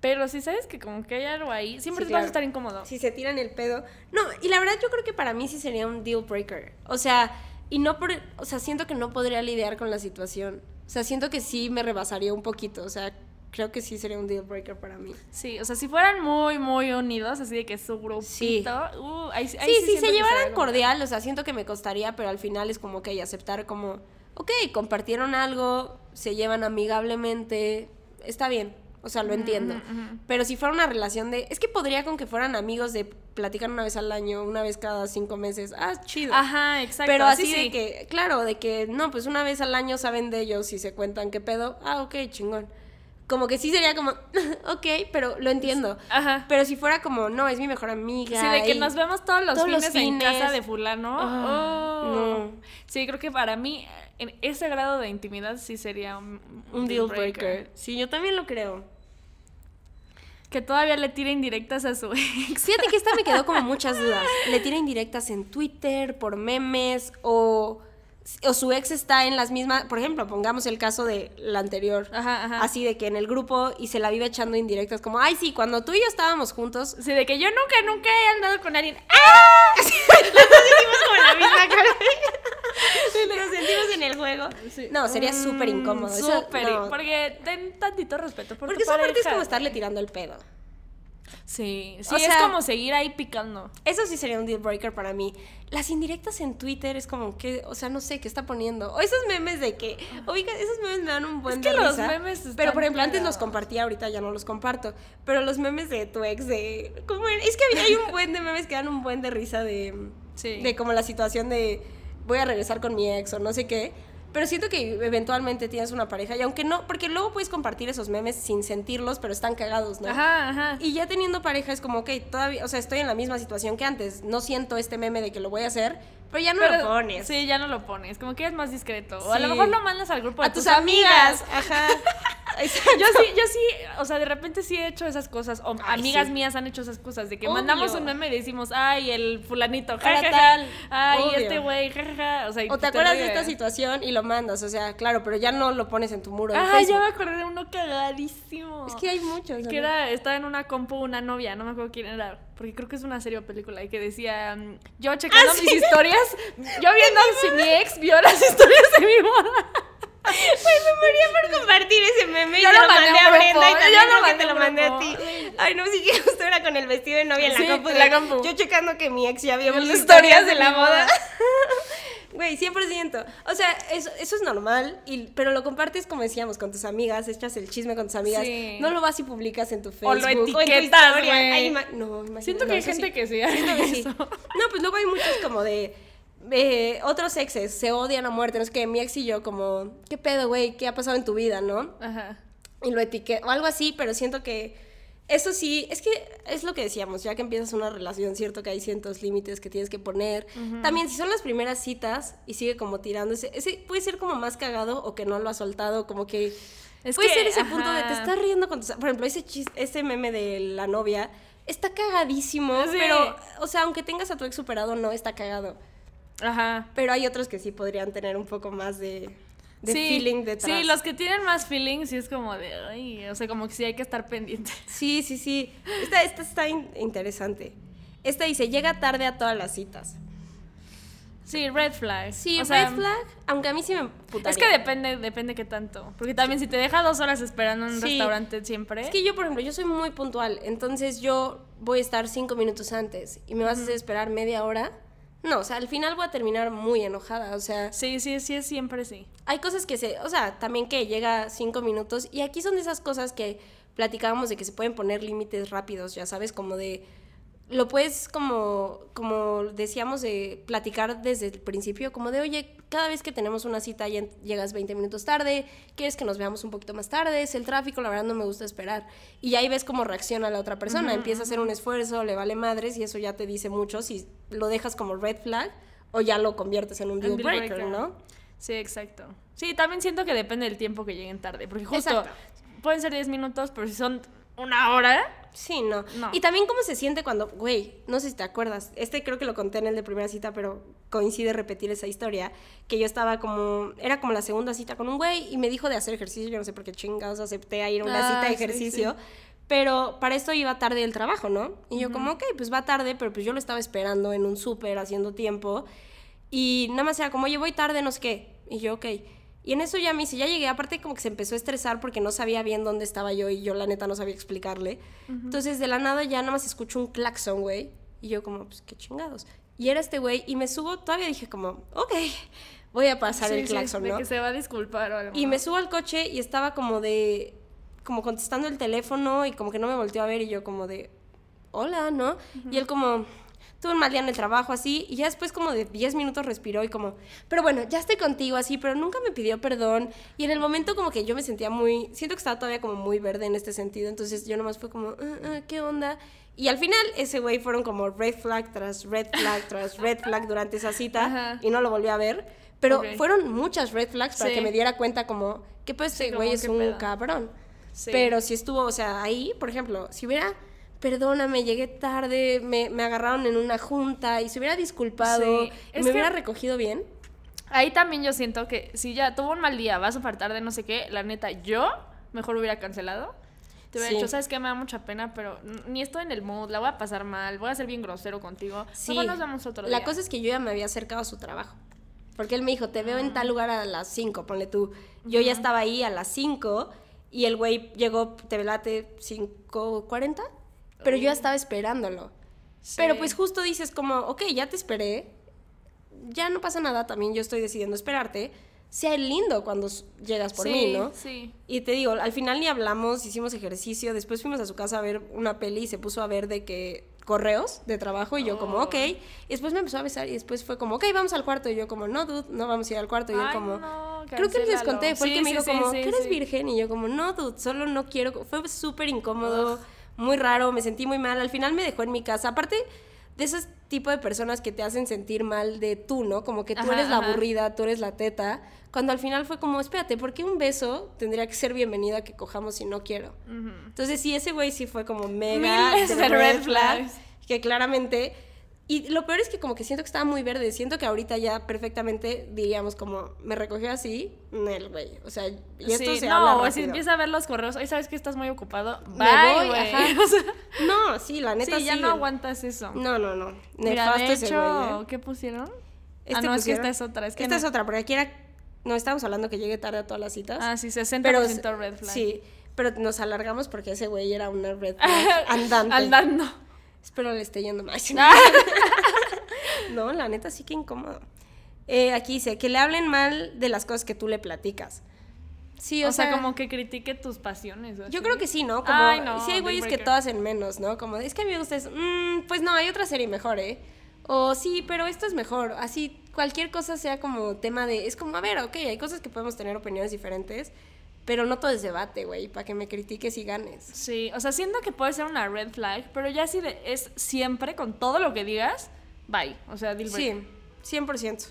Pero si sabes que como que hay algo ahí, siempre Sí, vas claro. a estar incómodo. Si se tiran el pedo. No, y la verdad yo creo que para mí sí sería un deal breaker. O sea, y no por, o sea, siento que no podría lidiar con la situación. O sea, siento que sí me rebasaría un poquito, o sea, creo que sí sería un deal breaker para mí. Sí, o sea, si fueran muy, muy unidos, así de que su grupito, Sí. uh, ahí, ahí Sí, sí sí, siento se llevaran cordial, o sea, siento que me costaría, pero al final es como que hay aceptar como, ok, compartieron algo, se llevan amigablemente, está bien, o sea, lo entiendo. Pero si fuera una relación de, es que podría con que fueran amigos de platicar una vez al año, una vez cada cinco meses, ah, chido. Ajá, exacto. Pero así sí, de sí. que, claro, de que, no, pues una vez al año saben de ellos y se cuentan qué pedo, ah, ok, chingón. Como que sí sería como, ok, pero lo entiendo. Ajá. Pero si fuera como, no, es mi mejor amiga. Sí, de que nos vemos todos los todos los fines, en fines. casa de fulano. Ah, Oh. no. Sí, creo que para mí en ese grado de intimidad sí sería un, Un deal breaker. Sí, yo también lo creo. Que todavía le tira indirectas a su ex. Fíjate que esta me quedó como muchas dudas. Le tira indirectas en Twitter, por memes, o, o su ex está en las mismas. Por ejemplo, pongamos el caso de la anterior. Ajá, ajá. Así de que en el grupo y se la vive echando indirectas, como, ay, sí, cuando tú y yo estábamos juntos. Sí, de que yo nunca, nunca he andado con alguien. con la misma cara. El juego. No, sería súper incómodo. Súper. no. Porque ten tantito respeto por Porque tu aparte es como estarle tirando el pedo. Sí, sí, O es sea- como seguir ahí picando. Eso sí sería un deal breaker para mí. Las indirectas en Twitter es como que, o sea, no sé qué está poniendo. O esos memes de que, oiga, esos memes me dan un buen Es que de los risa. memes están Pero por ejemplo, antes los compartía, ahorita ya no los comparto. Pero los memes de tu ex de. ¿cómo era? Es que hay un buen de memes que dan un buen de risa de. Sí. De como la situación de voy a regresar con mi ex o no sé qué. Pero siento que eventualmente tienes una pareja y aunque no, porque luego puedes compartir esos memes sin sentirlos, pero están cagados, ¿no? Ajá, ajá. Y ya teniendo pareja es como, ok, todavía, o sea, estoy en la misma situación que antes. No siento este meme de que lo voy a hacer, pero ya no Pero- lo pones. Sí, ya no lo pones. Como que es más discreto. O a lo mejor lo mandas al grupo de a tus amigas. Ajá. Exacto. Yo sí, yo sí, o sea, de repente sí he hecho esas cosas, o Ay, amigas sí. mías han hecho esas cosas, de que Obvio. mandamos un meme y decimos, ay, el fulanito, jajaja, tal, ay, obvio. este güey, jajaja, o sea, O te acuerdas de esta situación y lo mandas, o sea, claro, pero ya no lo pones en tu muro Facebook. ya me acordé de uno cagadísimo. Es que hay muchos. ¿no? Que era, estaba en una compu una novia, no me acuerdo quién era, porque creo que es una serie o película, y que decía, mm, yo checando Ah, mis historias, yo viendo si mi ex vio las historias de mi boda. Güey, me moría por compartir ese meme. Yo lo lo mandé a Brenda y también yo creo que te lo mandé a ti. Ay, no, sí que justo era con el vestido de novia en la Sí, compu. en de- la compu. Yo checando que mi ex ya vio Las historias de la boda. Güey, 100%. O sea, eso, eso es normal, y, pero lo compartes, como decíamos, con tus amigas, echas el chisme con tus amigas. Sí. No lo vas y publicas en tu O Facebook. lo en tu etiquetas, güey. Ay, no, imagínate. Siento que hay gente sí. que sí Siento que sí. No, pues luego hay muchos como de... eh, otros exes se odian a muerte, no es que mi ex y yo como, ¿qué pedo, güey? ¿Qué ha pasado en tu vida, no? Ajá. y lo etiqueto o algo así, pero siento que Eso sí, es que es lo que decíamos, ya que empiezas una relación, cierto que hay ciertos límites que tienes que poner. También si son las primeras citas y sigue como tirándose, ese puede ser como más cagado o que no lo ha soltado, como que... Es puede que, ser ese punto de te estás riendo con tus... Por ejemplo, ese, chis- ese meme de la novia está cagadísimo, Sí. pero, o sea, aunque tengas a tu ex superado, no está cagado. Ajá. Pero hay otros que sí podrían tener un poco más de, de sí, feeling detrás. Sí, los que tienen más feeling sí es como de, ay, o sea, como que sí hay que estar pendiente. Sí, sí, sí. Esta, esta está in- interesante. Esta dice, llega tarde a todas las citas. Sí, red flag. Sí, O sea, red flag, aunque a mí sí me putaría. Es que depende, depende qué tanto. Porque también si te deja dos horas esperando en un Sí. restaurante siempre. Es que yo, por ejemplo, yo soy muy puntual, entonces yo voy a estar cinco minutos antes y me vas a hacer esperar media hora. No, o sea, al final voy a terminar muy enojada, o sea, Sí, sí, sí, siempre sí. hay cosas que se, o sea, también que llega cinco minutos y aquí son de esas cosas que platicábamos de que se pueden poner límites rápidos, ya sabes, como de, lo puedes como, como decíamos, de platicar desde el principio, como de, oye, cada vez que tenemos una cita ya llegas 20 minutos tarde, quieres que nos veamos un poquito más tarde, es el tráfico, la verdad no me gusta esperar. Y ahí ves cómo reacciona la otra persona, empieza a hacer un esfuerzo, le vale madres y eso ya te dice mucho si lo dejas como red flag o ya lo conviertes en un deal, Un deal breaker, breaker. ¿no? Sí, exacto. Sí, también siento que depende del tiempo que lleguen tarde. Porque justo Exacto. pueden ser 10 minutos, pero si son una hora. Sí, no. No. Y también cómo se siente cuando, güey, no sé si te acuerdas, este creo que lo conté en el de primera cita, pero coincide repetir esa historia, que yo estaba como, era como la segunda cita con un güey y me dijo de hacer ejercicio, yo no sé por qué chingados acepté a ir a una Ah, cita de ejercicio, sí. pero para esto iba tarde del trabajo, ¿no? Y yo como, ok, pues va tarde, pero pues yo lo estaba esperando en un súper haciendo tiempo y nada más era como, oye, voy tarde, no sé qué. Y yo, ok. Y en eso ya me dice, ya llegué, aparte como que se empezó a estresar porque no sabía bien dónde estaba yo y yo la neta no sabía explicarle. Entonces de la nada ya nada más escucho un claxon, güey. Y yo como, pues qué chingados. Y era este güey y me subo, todavía dije como, ok, voy a pasar Sí, el sí, claxon, de ¿no? que se va a disculpar o algo. Y me subo al coche y estaba como de, como contestando el teléfono y como que no me volteó a ver y yo como de, hola, ¿no? Y él como, tuve un mal día en el trabajo así y ya después como de 10 minutos respiró y como, pero bueno, ya estoy contigo así, pero nunca me pidió perdón y en el momento como que yo me sentía muy, siento que estaba todavía como muy verde en este sentido, entonces yo nomás fue como, "Ah, ah, ¿qué onda? Y al final ese güey fueron como red flag tras red flag tras red flag durante esa cita Ajá. y no lo volví a ver. Pero Ok. fueron muchas red flags para Sí. que me diera cuenta como que pues Sí, este como güey es un pedo. cabrón. Sí. Pero si estuvo, o sea, ahí, por ejemplo, si hubiera, perdóname, llegué tarde, me, me agarraron en una junta y se hubiera disculpado, Sí. y me que- hubiera recogido bien. Ahí también yo siento que si ya tuvo un mal día, vas a faltar de no sé qué, la neta, yo mejor hubiera cancelado. Te hubiera Sí. dicho, ¿sabes qué? Me da mucha pena, pero ni estoy en el mood, la voy a pasar mal, voy a ser bien grosero contigo. Sí. Mejor nos vemos otro La día. cosa es que yo ya me había acercado a su trabajo. Porque él me dijo, te veo en tal lugar a las 5, ponle tú. Yo ya estaba ahí a las 5 y el güey llegó, te velate 5.40, pero yo ya estaba esperándolo. Sí. Pero pues justo dices como, ok, ya te esperé, ya no pasa nada, también yo estoy decidiendo esperarte. Sea lindo cuando llegas por Sí, mí, ¿no? Sí. Y te digo, al final ni hablamos, hicimos ejercicio, después fuimos a su casa a ver una peli y se puso a ver de que correos de trabajo y yo como, Oh. ok. Y después me empezó a besar y después fue como, ok, vamos al cuarto. Y yo como, no, dude, no vamos a ir al cuarto. Y Ay, como, no, creo que les conté, fue el Sí, que me dijo como, sí, ¿que eres virgen? Y yo como, no, dude, solo no quiero. Fue súper incómodo, muy raro, me sentí muy mal. Al final me dejó en mi casa. Aparte de ese tipo de personas que te hacen sentir mal de tú, ¿no? Como que tú Ajá, eres la ajá. aburrida, tú eres la teta. Cuando al final fue como, espérate, ¿por qué un beso tendría que ser bienvenido a que cojamos si no quiero? Entonces sí, ese güey sí fue como mega Miles de red flags. que claramente... Y lo peor es que como que siento que estaba muy verde, siento que ahorita ya perfectamente diríamos como, me recogió así, el güey, o sea, y esto Sí, se no, habla o si empieza a ver los correos, hoy sabes que estás muy ocupado. Me Bye, voy, güey. ajá. No, sí, la neta sí, ya sí. no aguantas eso. No, no, no, Mira, nefasto de ese hecho, güey, ¿eh? ¿qué pusieron? Este ah, no, es que esta es otra. Es que esta no- es otra, porque aquí era, no estábamos hablando que llegue tarde a todas las citas. Ah, sí, 60% pero red flag. Sí, pero nos alargamos porque ese güey era una red flag andante. Andando. Espero le esté yendo mal. Ah. no, la neta sí que incómodo. Eh, aquí dice, que le hablen mal de las cosas que tú le platicas. Sí, o, o sea, sea, como que critique tus pasiones. yo creo que sí, ¿no? Como, Ay, no, sí hay güeyes que todas en menos, ¿no? Como, es que a mí me gusta eso. Mm, pues no, hay otra serie mejor, ¿eh? O sí, pero esto es mejor. Así, cualquier cosa sea como tema de... Es como, a ver, ok, hay cosas que podemos tener opiniones diferentes, Pero no todo es debate, güey, para que me critiques y ganes. Sí, o sea, siento que puede ser una red flag, pero ya si de- es siempre con todo lo que digas, bye. O sea, deal. Sí, 100%.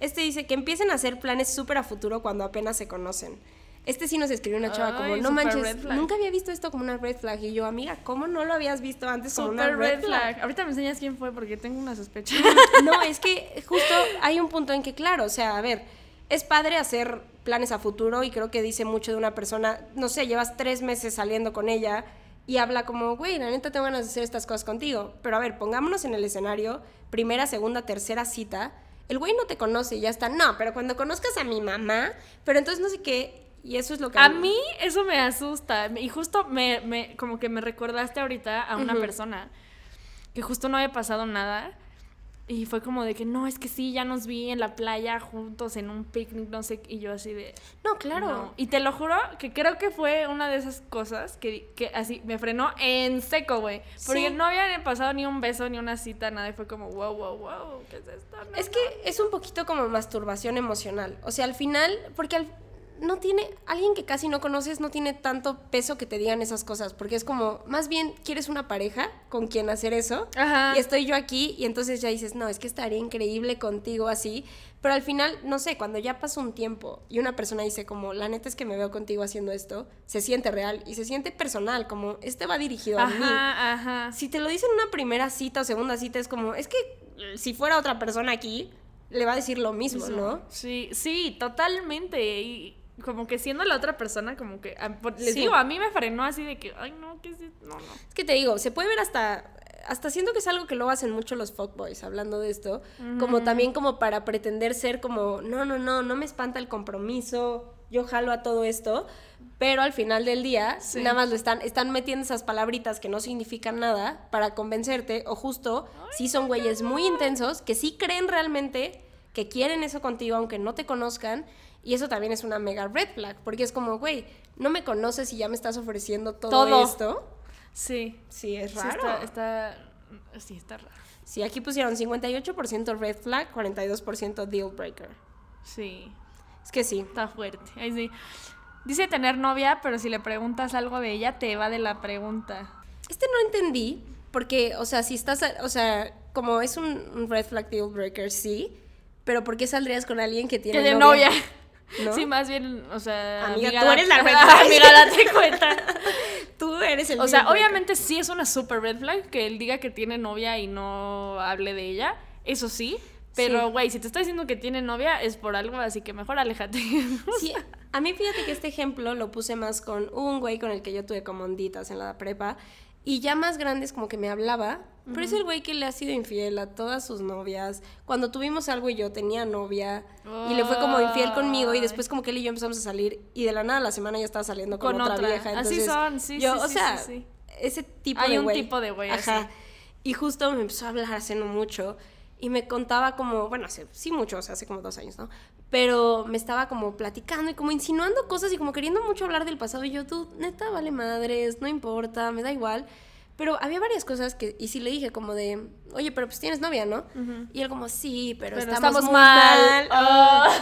Este dice que empiecen a hacer planes súper a futuro cuando apenas se conocen. Este sí nos escribió una chava como, Ay, no súper manches, flag". nunca había visto esto como una red flag. Y yo, amiga, ¿cómo no lo habías visto antes como una Super red, flag? Ahorita me enseñas quién fue porque tengo una sospecha. No, es que justo hay un punto en que, claro, o sea, a ver, es padre hacer planes a futuro y creo que dice mucho de una persona, no sé, llevas tres meses saliendo con ella y habla como, güey, la neta tengo ganas de hacer estas cosas contigo. Pero a ver, pongámonos en el escenario, primera, segunda, tercera cita, el güey no te conoce y ya está, no, pero cuando conozcas a mi mamá, pero entonces no sé qué, y eso es lo que... A mí eso me asusta. Y justo me, me- como que me recordaste ahorita a una Ujú. persona que justo no había pasado nada. Y fue como de que no, es que sí, ya nos vi en la playa juntos en un picnic, no sé, y yo así de... No, claro. no. Y te lo juro que creo que fue una de esas cosas que, que así me frenó en seco, güey. Porque Sí. no había pasado ni un beso, ni una cita, nada. Y fue como, wow, wow, wow, ¿qué es esto? No, Es que es un poquito como masturbación emocional. O sea, al final, porque al- no tiene, alguien que casi no conoces no tiene tanto peso que te digan esas cosas, porque es como, más bien quieres una pareja con quien hacer eso. Ajá. Y estoy yo aquí y entonces ya dices, no, es que estaría increíble contigo así. Pero al final, no sé, cuando ya pasa un tiempo y una persona dice como, la neta es que me veo contigo haciendo esto, se siente real y se siente personal, como, este va dirigido a mí. Ajá. Si te lo dicen en una primera cita o segunda cita, es como, es que eh, si fuera otra persona aquí, le va a decir lo mismo, ¿no? Sí, sí, totalmente. Y como que siendo la otra persona, como que. a- por- Les Sí. digo, a mí me frenó así de que, ay, no, ¿qué es esto? No, no. Es que te digo, se puede ver hasta, hasta siento que es algo que luego hacen mucho los fuckboys, hablando de esto, como también como para pretender ser como, no, no, no, no me espanta el compromiso, yo jalo a todo esto, pero al final del día Sí. nada más lo están, están metiendo esas palabritas que no significan nada para convencerte, o justo, si son güeyes muy intensos, que sí creen realmente que quieren eso contigo, aunque no te conozcan, y eso también es una mega red flag, porque es como, güey, no me conoces y ya me estás ofreciendo todo, Todo. esto. Sí. Sí, es Sí, raro. está, está. Sí, está raro. Sí, aquí pusieron 58% red flag, 42% deal breaker. Sí. Es que sí. Está fuerte. Ahí sí. Dice tener novia, pero si le preguntas algo de ella, te va de la pregunta. Este no entendí, porque, o sea, si estás, o sea, como es un, un red flag deal breaker, sí, pero ¿por qué saldrías con alguien que tiene Tiene novia? novia. ¿No? Sí, más bien, o sea. Amiga, tú eres la red flag. Amiga, date cuenta. Tú eres el O sea, obviamente sí es una super red flag que él diga que tiene novia y no hable de ella. Eso sí. Pero, Sí. güey, si te está diciendo que tiene novia es por algo, así que mejor aléjate. Sí, a mí fíjate que este ejemplo lo puse más con un güey con el que yo tuve como onditas en la prepa y ya más grandes como que me hablaba, pero es el güey que le ha sido infiel a todas sus novias. Cuando tuvimos algo y yo tenía novia y le fue como infiel conmigo y después como que él y yo empezamos a salir y de la nada la semana ya estaba saliendo con, Con otra, otra. vieja. Así Entonces, son, sí, yo, sí, o sí, sea, sí, ese tipo Hay de un güey. tipo de güey Ajá. así. Y justo me empezó a hablar hace no mucho y me contaba como, bueno, hace, sí mucho, o sea, hace como dos años, ¿no? Pero me estaba como platicando y como insinuando cosas y como queriendo mucho hablar del pasado. Y yo, tú, neta, vale madres, no importa, me da igual. Pero había varias cosas que, y sí le dije como de, oye, pero pues tienes novia, ¿no? Y él como, sí, pero, Pero estamos, estamos mal. mal. Oh.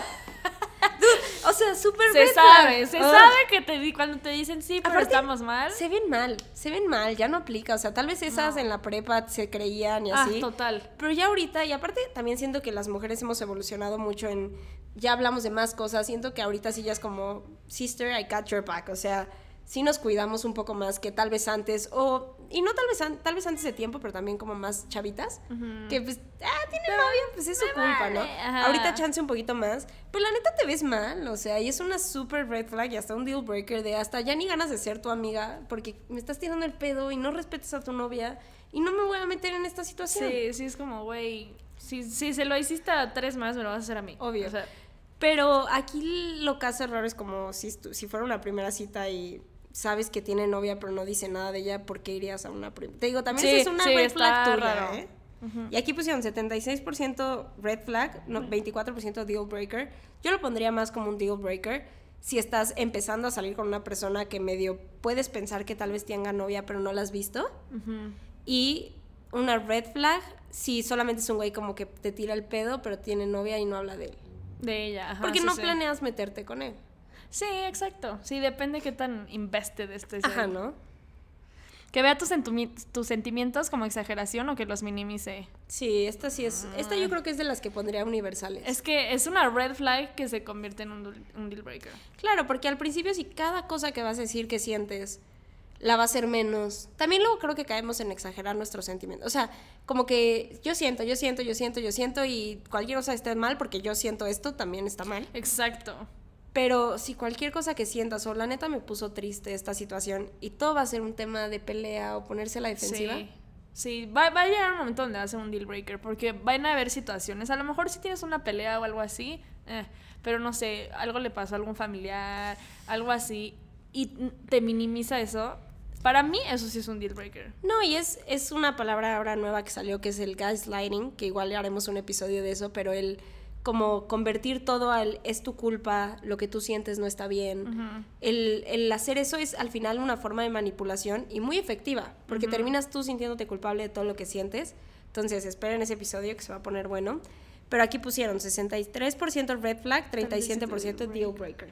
O sea, súper se red sabe, flag. se Oh. sabe que te di cuando te dicen sí, pero Aparte, estamos mal. Se ven mal, se ven mal, ya no aplica. O sea, tal vez esas en la prepa se creían y Ah, así. total. Pero ya ahorita, y aparte también siento que las mujeres hemos evolucionado mucho en, ya hablamos de más cosas, siento que ahorita sí ya es como, sister, I got your back, o sea, sí nos cuidamos un poco más que tal vez antes, o, y no tal vez, an- tal vez antes de tiempo, pero también como más chavitas, que pues, ah, tiene novia, pues es su culpa, ¿no? ajá. Ahorita chance un poquito más, pero la neta te ves mal, o sea, y es una super red flag y hasta un deal breaker de hasta ya ni ganas de ser tu amiga, porque me estás tirando el pedo y no respetas a tu novia, y no me voy a meter en esta situación. Sí, sí, es como, güey, si, si se lo hiciste a tres más, me lo vas a hacer a mí. Obvio. O sea, Pero aquí lo que hace raro es como si, si fuera una primera cita y sabes que tiene novia pero no dice nada de ella, ¿por qué irías a una? Te digo, también Sí, esa es una sí, red flag tuya. ¿eh? Y aquí pusieron 76% red flag, no, 24% deal breaker. Yo lo pondría más como un deal breaker si estás empezando a salir con una persona que medio puedes pensar que tal vez tenga novia pero no la has visto. ujú. Y una red flag si solamente es un güey como que te tira el pedo pero tiene novia y no habla de él. de ella. Ajá, Porque sí, no planeas meterte con él. Sí, exacto. Sí, depende qué tan invested estés. Ajá, ahí. ¿no? Que vea tus, tus sentimientos como exageración o que los minimice. Sí, esta sí es. Esta yo creo que es de las que pondría universales. Es que es una red flag que se convierte en un, un deal breaker. Claro, porque al principio si cada cosa que vas a decir que sientes la va a ser menos. También luego creo que caemos en exagerar nuestros sentimientos. O sea, como que yo siento, yo siento, yo siento, yo siento y cualquier cosa esté mal porque yo siento esto también está mal. Exacto. Pero si cualquier cosa que sientas o la neta me puso triste esta situación y todo va a ser un tema de pelea o ponerse a la defensiva. Sí. Sí, va, va a llegar un momento donde va a ser un deal breaker, porque van a haber situaciones, a lo mejor si tienes una pelea o algo así, eh, pero no sé, algo le pasó a algún familiar, algo así, y te minimiza eso, para mí eso sí es un deal breaker. No, y es, es una palabra ahora nueva que salió que es el gaslighting, que igual haremos un episodio de eso, pero el como convertir todo al es tu culpa, lo que tú sientes no está bien. el, el hacer eso es al final una forma de manipulación y muy efectiva, porque terminas tú sintiéndote culpable de todo lo que sientes. Entonces, esperen ese episodio que se va a poner bueno. Pero aquí pusieron 63% red flag, 37% deal breaker.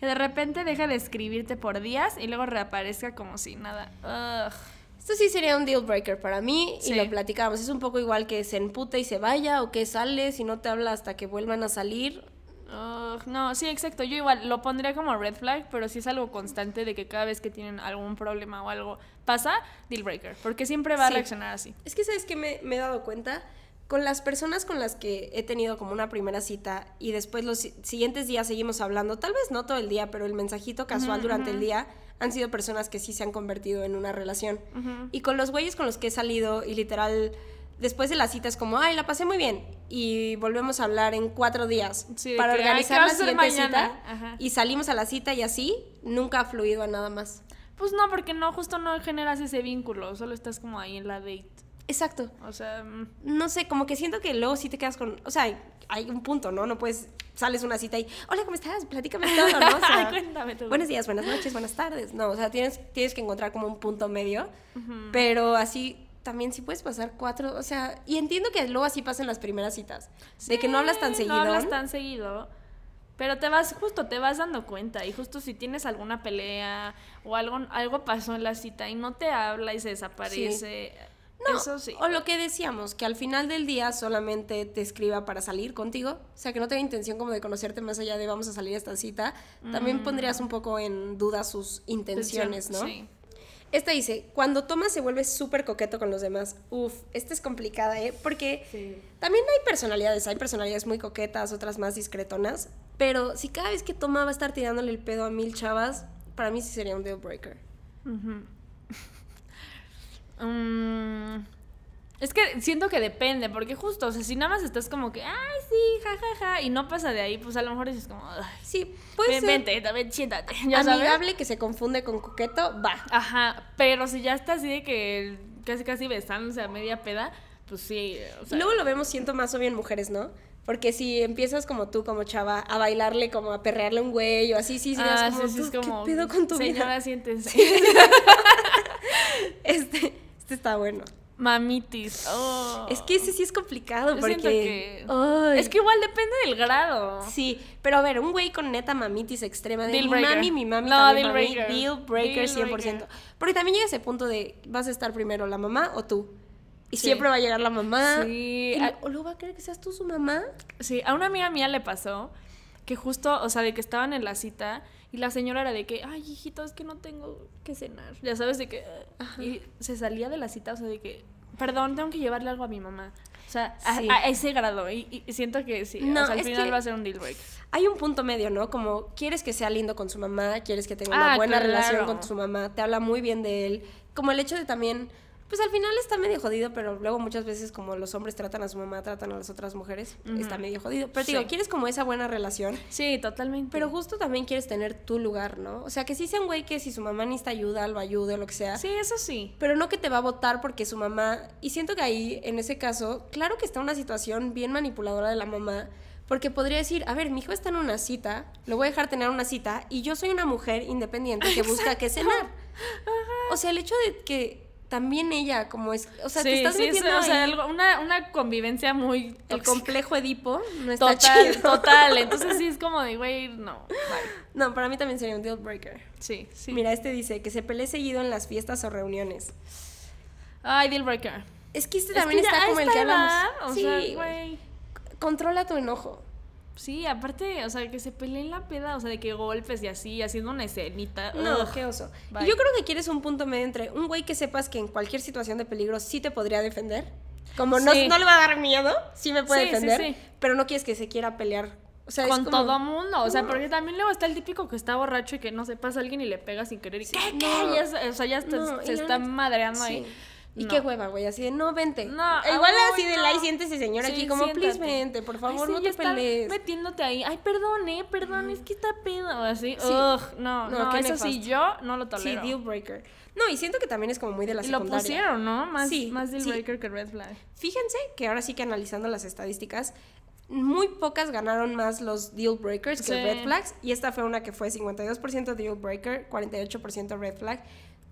Que de repente deja de escribirte por días y luego reaparezca como si nada. Ugh. Esto sí sería un deal breaker para mí Sí. y lo platicamos. Es un poco igual que se empute y se vaya o que sale si no te habla hasta que vuelvan a salir. Ugh, no, sí, exacto. Yo igual lo pondría como red flag, pero si es algo constante de que cada vez que tienen algún problema o algo pasa, deal breaker. Porque siempre va a Sí. reaccionar así. Es que, ¿sabes qué me, me he dado cuenta? Con las personas con las que he tenido como una primera cita y después los si- siguientes días seguimos hablando, tal vez no todo el día, pero el mensajito casual durante el día han sido personas que sí se han convertido en una relación. Y con los güeyes con los que he salido y literal, después de la cita es como, ay, la pasé muy bien. Y volvemos a hablar en cuatro días Sí, para que, "Ay, ¿qué organizar la siguiente mañana?" cita. Ajá. Y salimos a la cita y así nunca ha fluido a nada más. Pues no, porque no, justo no generas ese vínculo, solo estás como ahí en la date. Exacto. O sea, mm, no sé, como que siento que luego sí te quedas con, o sea, hay un punto, ¿no? No puedes, sales una cita y, hola, ¿cómo estás? Platícame todo, ¿no? O sea, Cuéntame todo. Buenos días, buenas noches, buenas tardes. No, o sea, tienes, tienes que encontrar como un punto medio, pero así también sí puedes pasar cuatro, o sea, y entiendo que luego así pasan las primeras citas, de que no hablas tan Sí, seguido. No hablas tan seguido. Pero te vas, justo te vas dando cuenta. Y justo si tienes alguna pelea o algo, algo pasó en la cita y no te habla y se desaparece. No, eso sí. o lo que decíamos, que al final del día solamente te escriba para salir contigo, o sea, que no tenga intención como de conocerte más allá de vamos a salir a esta cita, también pondrías un poco en duda sus intenciones, ¿no? Sí. Esta dice, cuando tomas se vuelve súper coqueto con los demás. Uf, esta es complicada, ¿eh? Porque también hay personalidades, hay personalidades muy coquetas, otras más discretonas, pero si cada vez que toma va a estar tirándole el pedo a mil chavas, para mí sí sería un deal breaker. Mm, es que siento que depende, porque justo, o sea, si nada más estás como que, ay, sí, jajaja, y no pasa de ahí, pues a lo mejor dices como, ay, Sí, puede ven, vente, también siéntate, ya sabes. amigable que se confunde con coqueto, va. Ajá, pero si ya está así de que casi casi besándose a media peda, pues sí, o sea, luego lo vemos, siento más obvio en mujeres, ¿no? Porque si empiezas como tú, como chava, a bailarle, como a perrearle un güey o así, sí, sí, ah, como, sí, sí, es "Tú, como, ¿qué pedo con tu señora, vida? siéntense. Este, este está bueno. Mamitis. oh. Es que ese sí es complicado Yo porque... que-. Es que igual depende del grado. Sí, pero a ver, un güey con neta mamitis extrema de Deal mi breaker. mami, mi mami No, también deal breaker. deal breaker Deal 100%. breaker. Porque también llega ese punto de, vas a estar primero la mamá o tú. Y Sí. siempre va a llegar la mamá. Sí, o luego va a querer que seas tú su mamá. Sí, a una amiga mía le pasó que justo, o sea, de que estaban en la cita y la señora era de que, ay, hijito, es que no tengo que cenar. Ya sabes, de que. Y se salía de la cita, o sea, de que, perdón, tengo que llevarle algo a mi mamá. O sea, a, Sí. a ese grado. Y, y siento que sí. No, o sea, al final va a ser un deal breaker. Hay un punto medio, ¿no? Como quieres que sea lindo con su mamá, quieres que tenga Ah, una buena claro. relación con su mamá, te habla muy bien de él. Como el hecho de también, pues al final está medio jodido, pero luego muchas veces como los hombres tratan a su mamá, tratan a las otras mujeres, está medio jodido. Pero Sí. digo, quieres como esa buena relación, Sí, totalmente. pero justo también quieres tener tu lugar, ¿no? O sea, que sí sea un güey que si su mamá necesita ayuda, lo ayude o lo que sea. Sí, eso sí. Pero no que te va a votar porque su mamá. Y siento que ahí, en ese caso, claro que está una situación bien manipuladora de la mamá. Porque podría decir, a ver, mi hijo está en una cita, lo voy a dejar tener una cita, y yo soy una mujer independiente que busca qué cenar. O sea, el hecho de que también ella, como es, o sea, te estás sí, metiendo o sea, algo- una, una convivencia muy el tóxica. complejo Edipo, no está Total, chido. total. Entonces sí es como de, güey, no. bye. No, para mí también sería un deal breaker. Sí, sí. Mira, este dice que se pelee seguido en las fiestas o reuniones. Ay, deal breaker. Es que este Es también que está como el que hablamos. o sí, güey. Controla tu enojo. Sí, aparte, o sea, que se peleen la peda, o sea, de que golpes y así, haciendo una escenita. No, ugh. qué oso. Bye. Y yo creo que quieres un punto medio entre un güey que sepas que en cualquier situación de peligro sí te podría defender. Como no, Sí. no le va a dar miedo, sí me puede Sí, defender. sí. Pero no quieres que se quiera pelear. O sea, es Con como- todo mundo, o sea, porque también luego está el típico que está borracho y que no se pasa a alguien y le pega sin querer y ¿qué, qué? No. Ya o sea, ya está- se está madreando Sí. ahí. Y No. qué hueva, güey, así de no, vente. No, E Igual así de la y siéntese señor Sí, aquí, como, please siéntate. vente, por favor, Ay, sí, no te pelees. metiéndote ahí. Ay, perdón, eh, perdón, es que está pedo. Así, Sí. ugh, no, No, no, eso sí, yo no lo Sí, tolero. deal breaker. No, y siento que también es como muy de la y lo secundaria. pusieron, ¿no? Más, Sí, más deal sí. breaker que red flag. Fíjense que ahora sí que analizando las estadísticas, muy pocas ganaron más los deal breakers que Sí. red flags. Y esta fue una que fue 52% deal breaker, 48% red flag.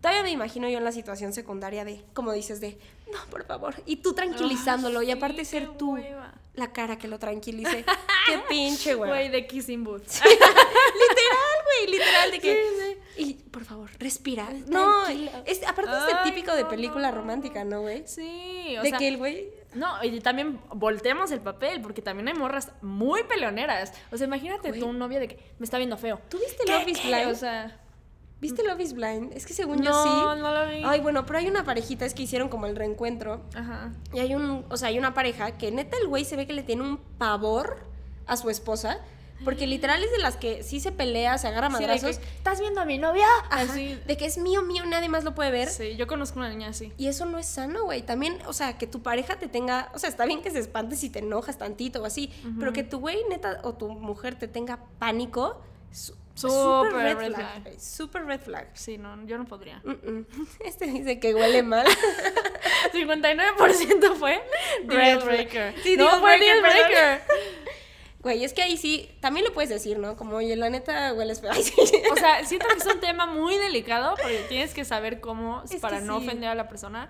Todavía me imagino yo en la situación secundaria de, como dices, de, no, por favor. Y tú tranquilizándolo. Y aparte sí, ser tú hueva. la cara que lo tranquilice. qué pinche, güey. Güey, de Kissing Boots. literal, güey, literal. De que, Y, por favor, respira. No, es, aparte es Ay, el típico de película romántica, ¿no, güey? Sí, o De sea, que el güey... No, y también volteamos el papel, porque también hay morras muy peleoneras. O sea, imagínate Güey. tú, un novio de que me está viendo feo. ¿Tú viste ¿Qué, Love is qué? Blind? O sea, ¿Viste Love is Blind? Es que según yo no, sí. no lo vi. Ay, bueno, pero hay una parejita, es que hicieron como el reencuentro. Ajá. Y hay un, o sea, hay una pareja que neta el güey se ve que le tiene un pavor a su esposa. Porque literal es de las que sí se pelea, se agarra Sí, madrazos. que, ¿Estás viendo a mi novia? Ajá, Así. de que es mío, mío, nadie más lo puede ver. Sí, yo conozco una niña así. Y eso no es sano, güey. También, o sea, que tu pareja te tenga, o sea, está bien que se espante si te enojas tantito o así, pero que tu güey neta o tu mujer te tenga pánico, Súper red, red flag. flag. Súper red flag. Sí, no, yo no podría. Este dice que huele mal. 59% fue Red breaker. Sí, no deal fue breaker, deal perdón. breaker. Güey, es que ahí sí, también lo puedes decir, ¿no? Como, oye, la neta hueles feo. O sea, siento que es un tema muy delicado porque tienes que saber cómo Es para no sí. ofender a la persona.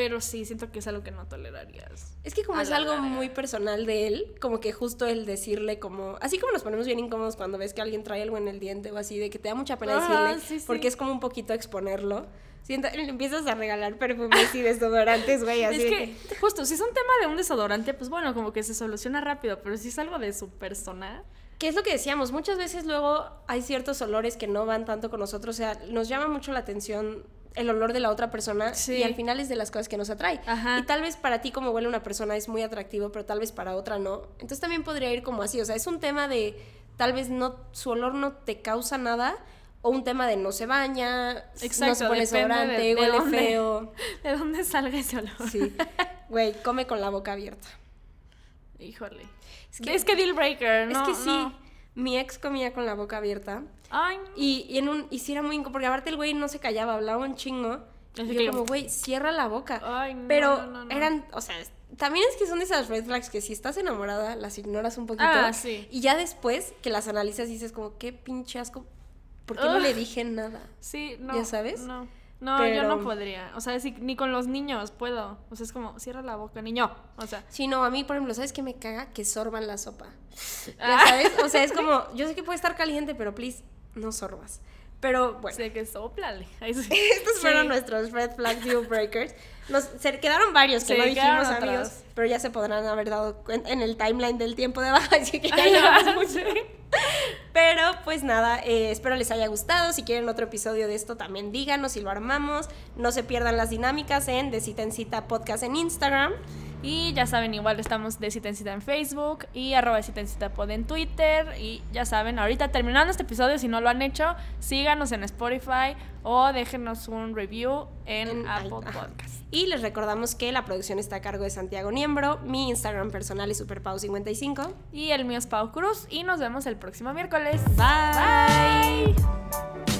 Pero sí, siento que es algo que no tolerarías. Es que como es algo larga. muy personal de él, como que justo el decirle como, así como nos ponemos bien incómodos cuando ves que alguien trae algo en el diente o así, de que te da mucha pena Ajá, decirle, sí, sí. porque es como un poquito exponerlo. Sienta, le empiezas a regalar perfumes y desodorantes, güey, así Es que, justo, si es un tema de un desodorante, pues bueno, como que se soluciona rápido, pero si es algo de su persona. Que es lo que decíamos, muchas veces luego hay ciertos olores que no van tanto con nosotros, o sea, nos llama mucho la atención el olor de la otra persona Sí. y al final es de las cosas que nos atrae. Ajá. Y tal vez para ti como huele una persona es muy atractivo, pero tal vez para otra no. Entonces también podría ir como así, o sea, es un tema de tal vez no su olor no te causa nada o un tema de no se baña, no se pone desodorante, de- de huele dónde. feo. ¿De dónde salga ese olor? Sí. Güey, come con la boca abierta. Híjole. Es que, es que deal breaker, ¿no? es que sí, no. Mi ex comía con la boca abierta. Ay, Y, y en un, y sí era muy incómodo, porque aparte el güey no se callaba, hablaba un chingo. Así Y que- yo como, güey, cierra la boca. Ay, no, Pero no, no, no. eran, o sea, también es que son de esas red flags que si estás enamorada, las ignoras un poquito. Ah, sí. Y ya después que las analizas dices como, qué pinche asco, ¿por qué no le dije nada? sí, no. ¿Ya sabes? No. No, Pero- yo no podría. O sea, si- ni con los niños puedo. O sea, es como, cierra la boca, niño. O sea, Sí, no, a mí, por ejemplo, ¿sabes qué me caga? Que sorban la sopa. ¿Ya Ah. sabes? O sea, es como, yo sé que puede estar caliente, pero please, no sorbas. Pero bueno. sé que soplale. Estos Sí. fueron nuestros red flag deal breakers. Nos, se quedaron varios que Sí, no dijimos, amigos, atrás. pero ya se podrán haber dado cuenta en el timeline del tiempo de abajo, así que ya llevamos mucho. Pero pues nada, eh, espero les haya gustado. Si quieren otro episodio de esto, también díganos y lo armamos. No se pierdan las dinámicas en De Cita en Cita Podcast en Instagram. Y ya saben, igual estamos de cita en cita en Facebook y arroba de cita en cita pod en Twitter. Y ya saben, ahorita terminando este episodio, si no lo han hecho, síganos en Spotify o déjenos un review en, En Apple. Podcast. Y les recordamos que la producción está a cargo de Santiago Niembro. Mi Instagram personal es superpau55. Y el mío es Pau Cruz y nos vemos el próximo miércoles. Bye. Bye.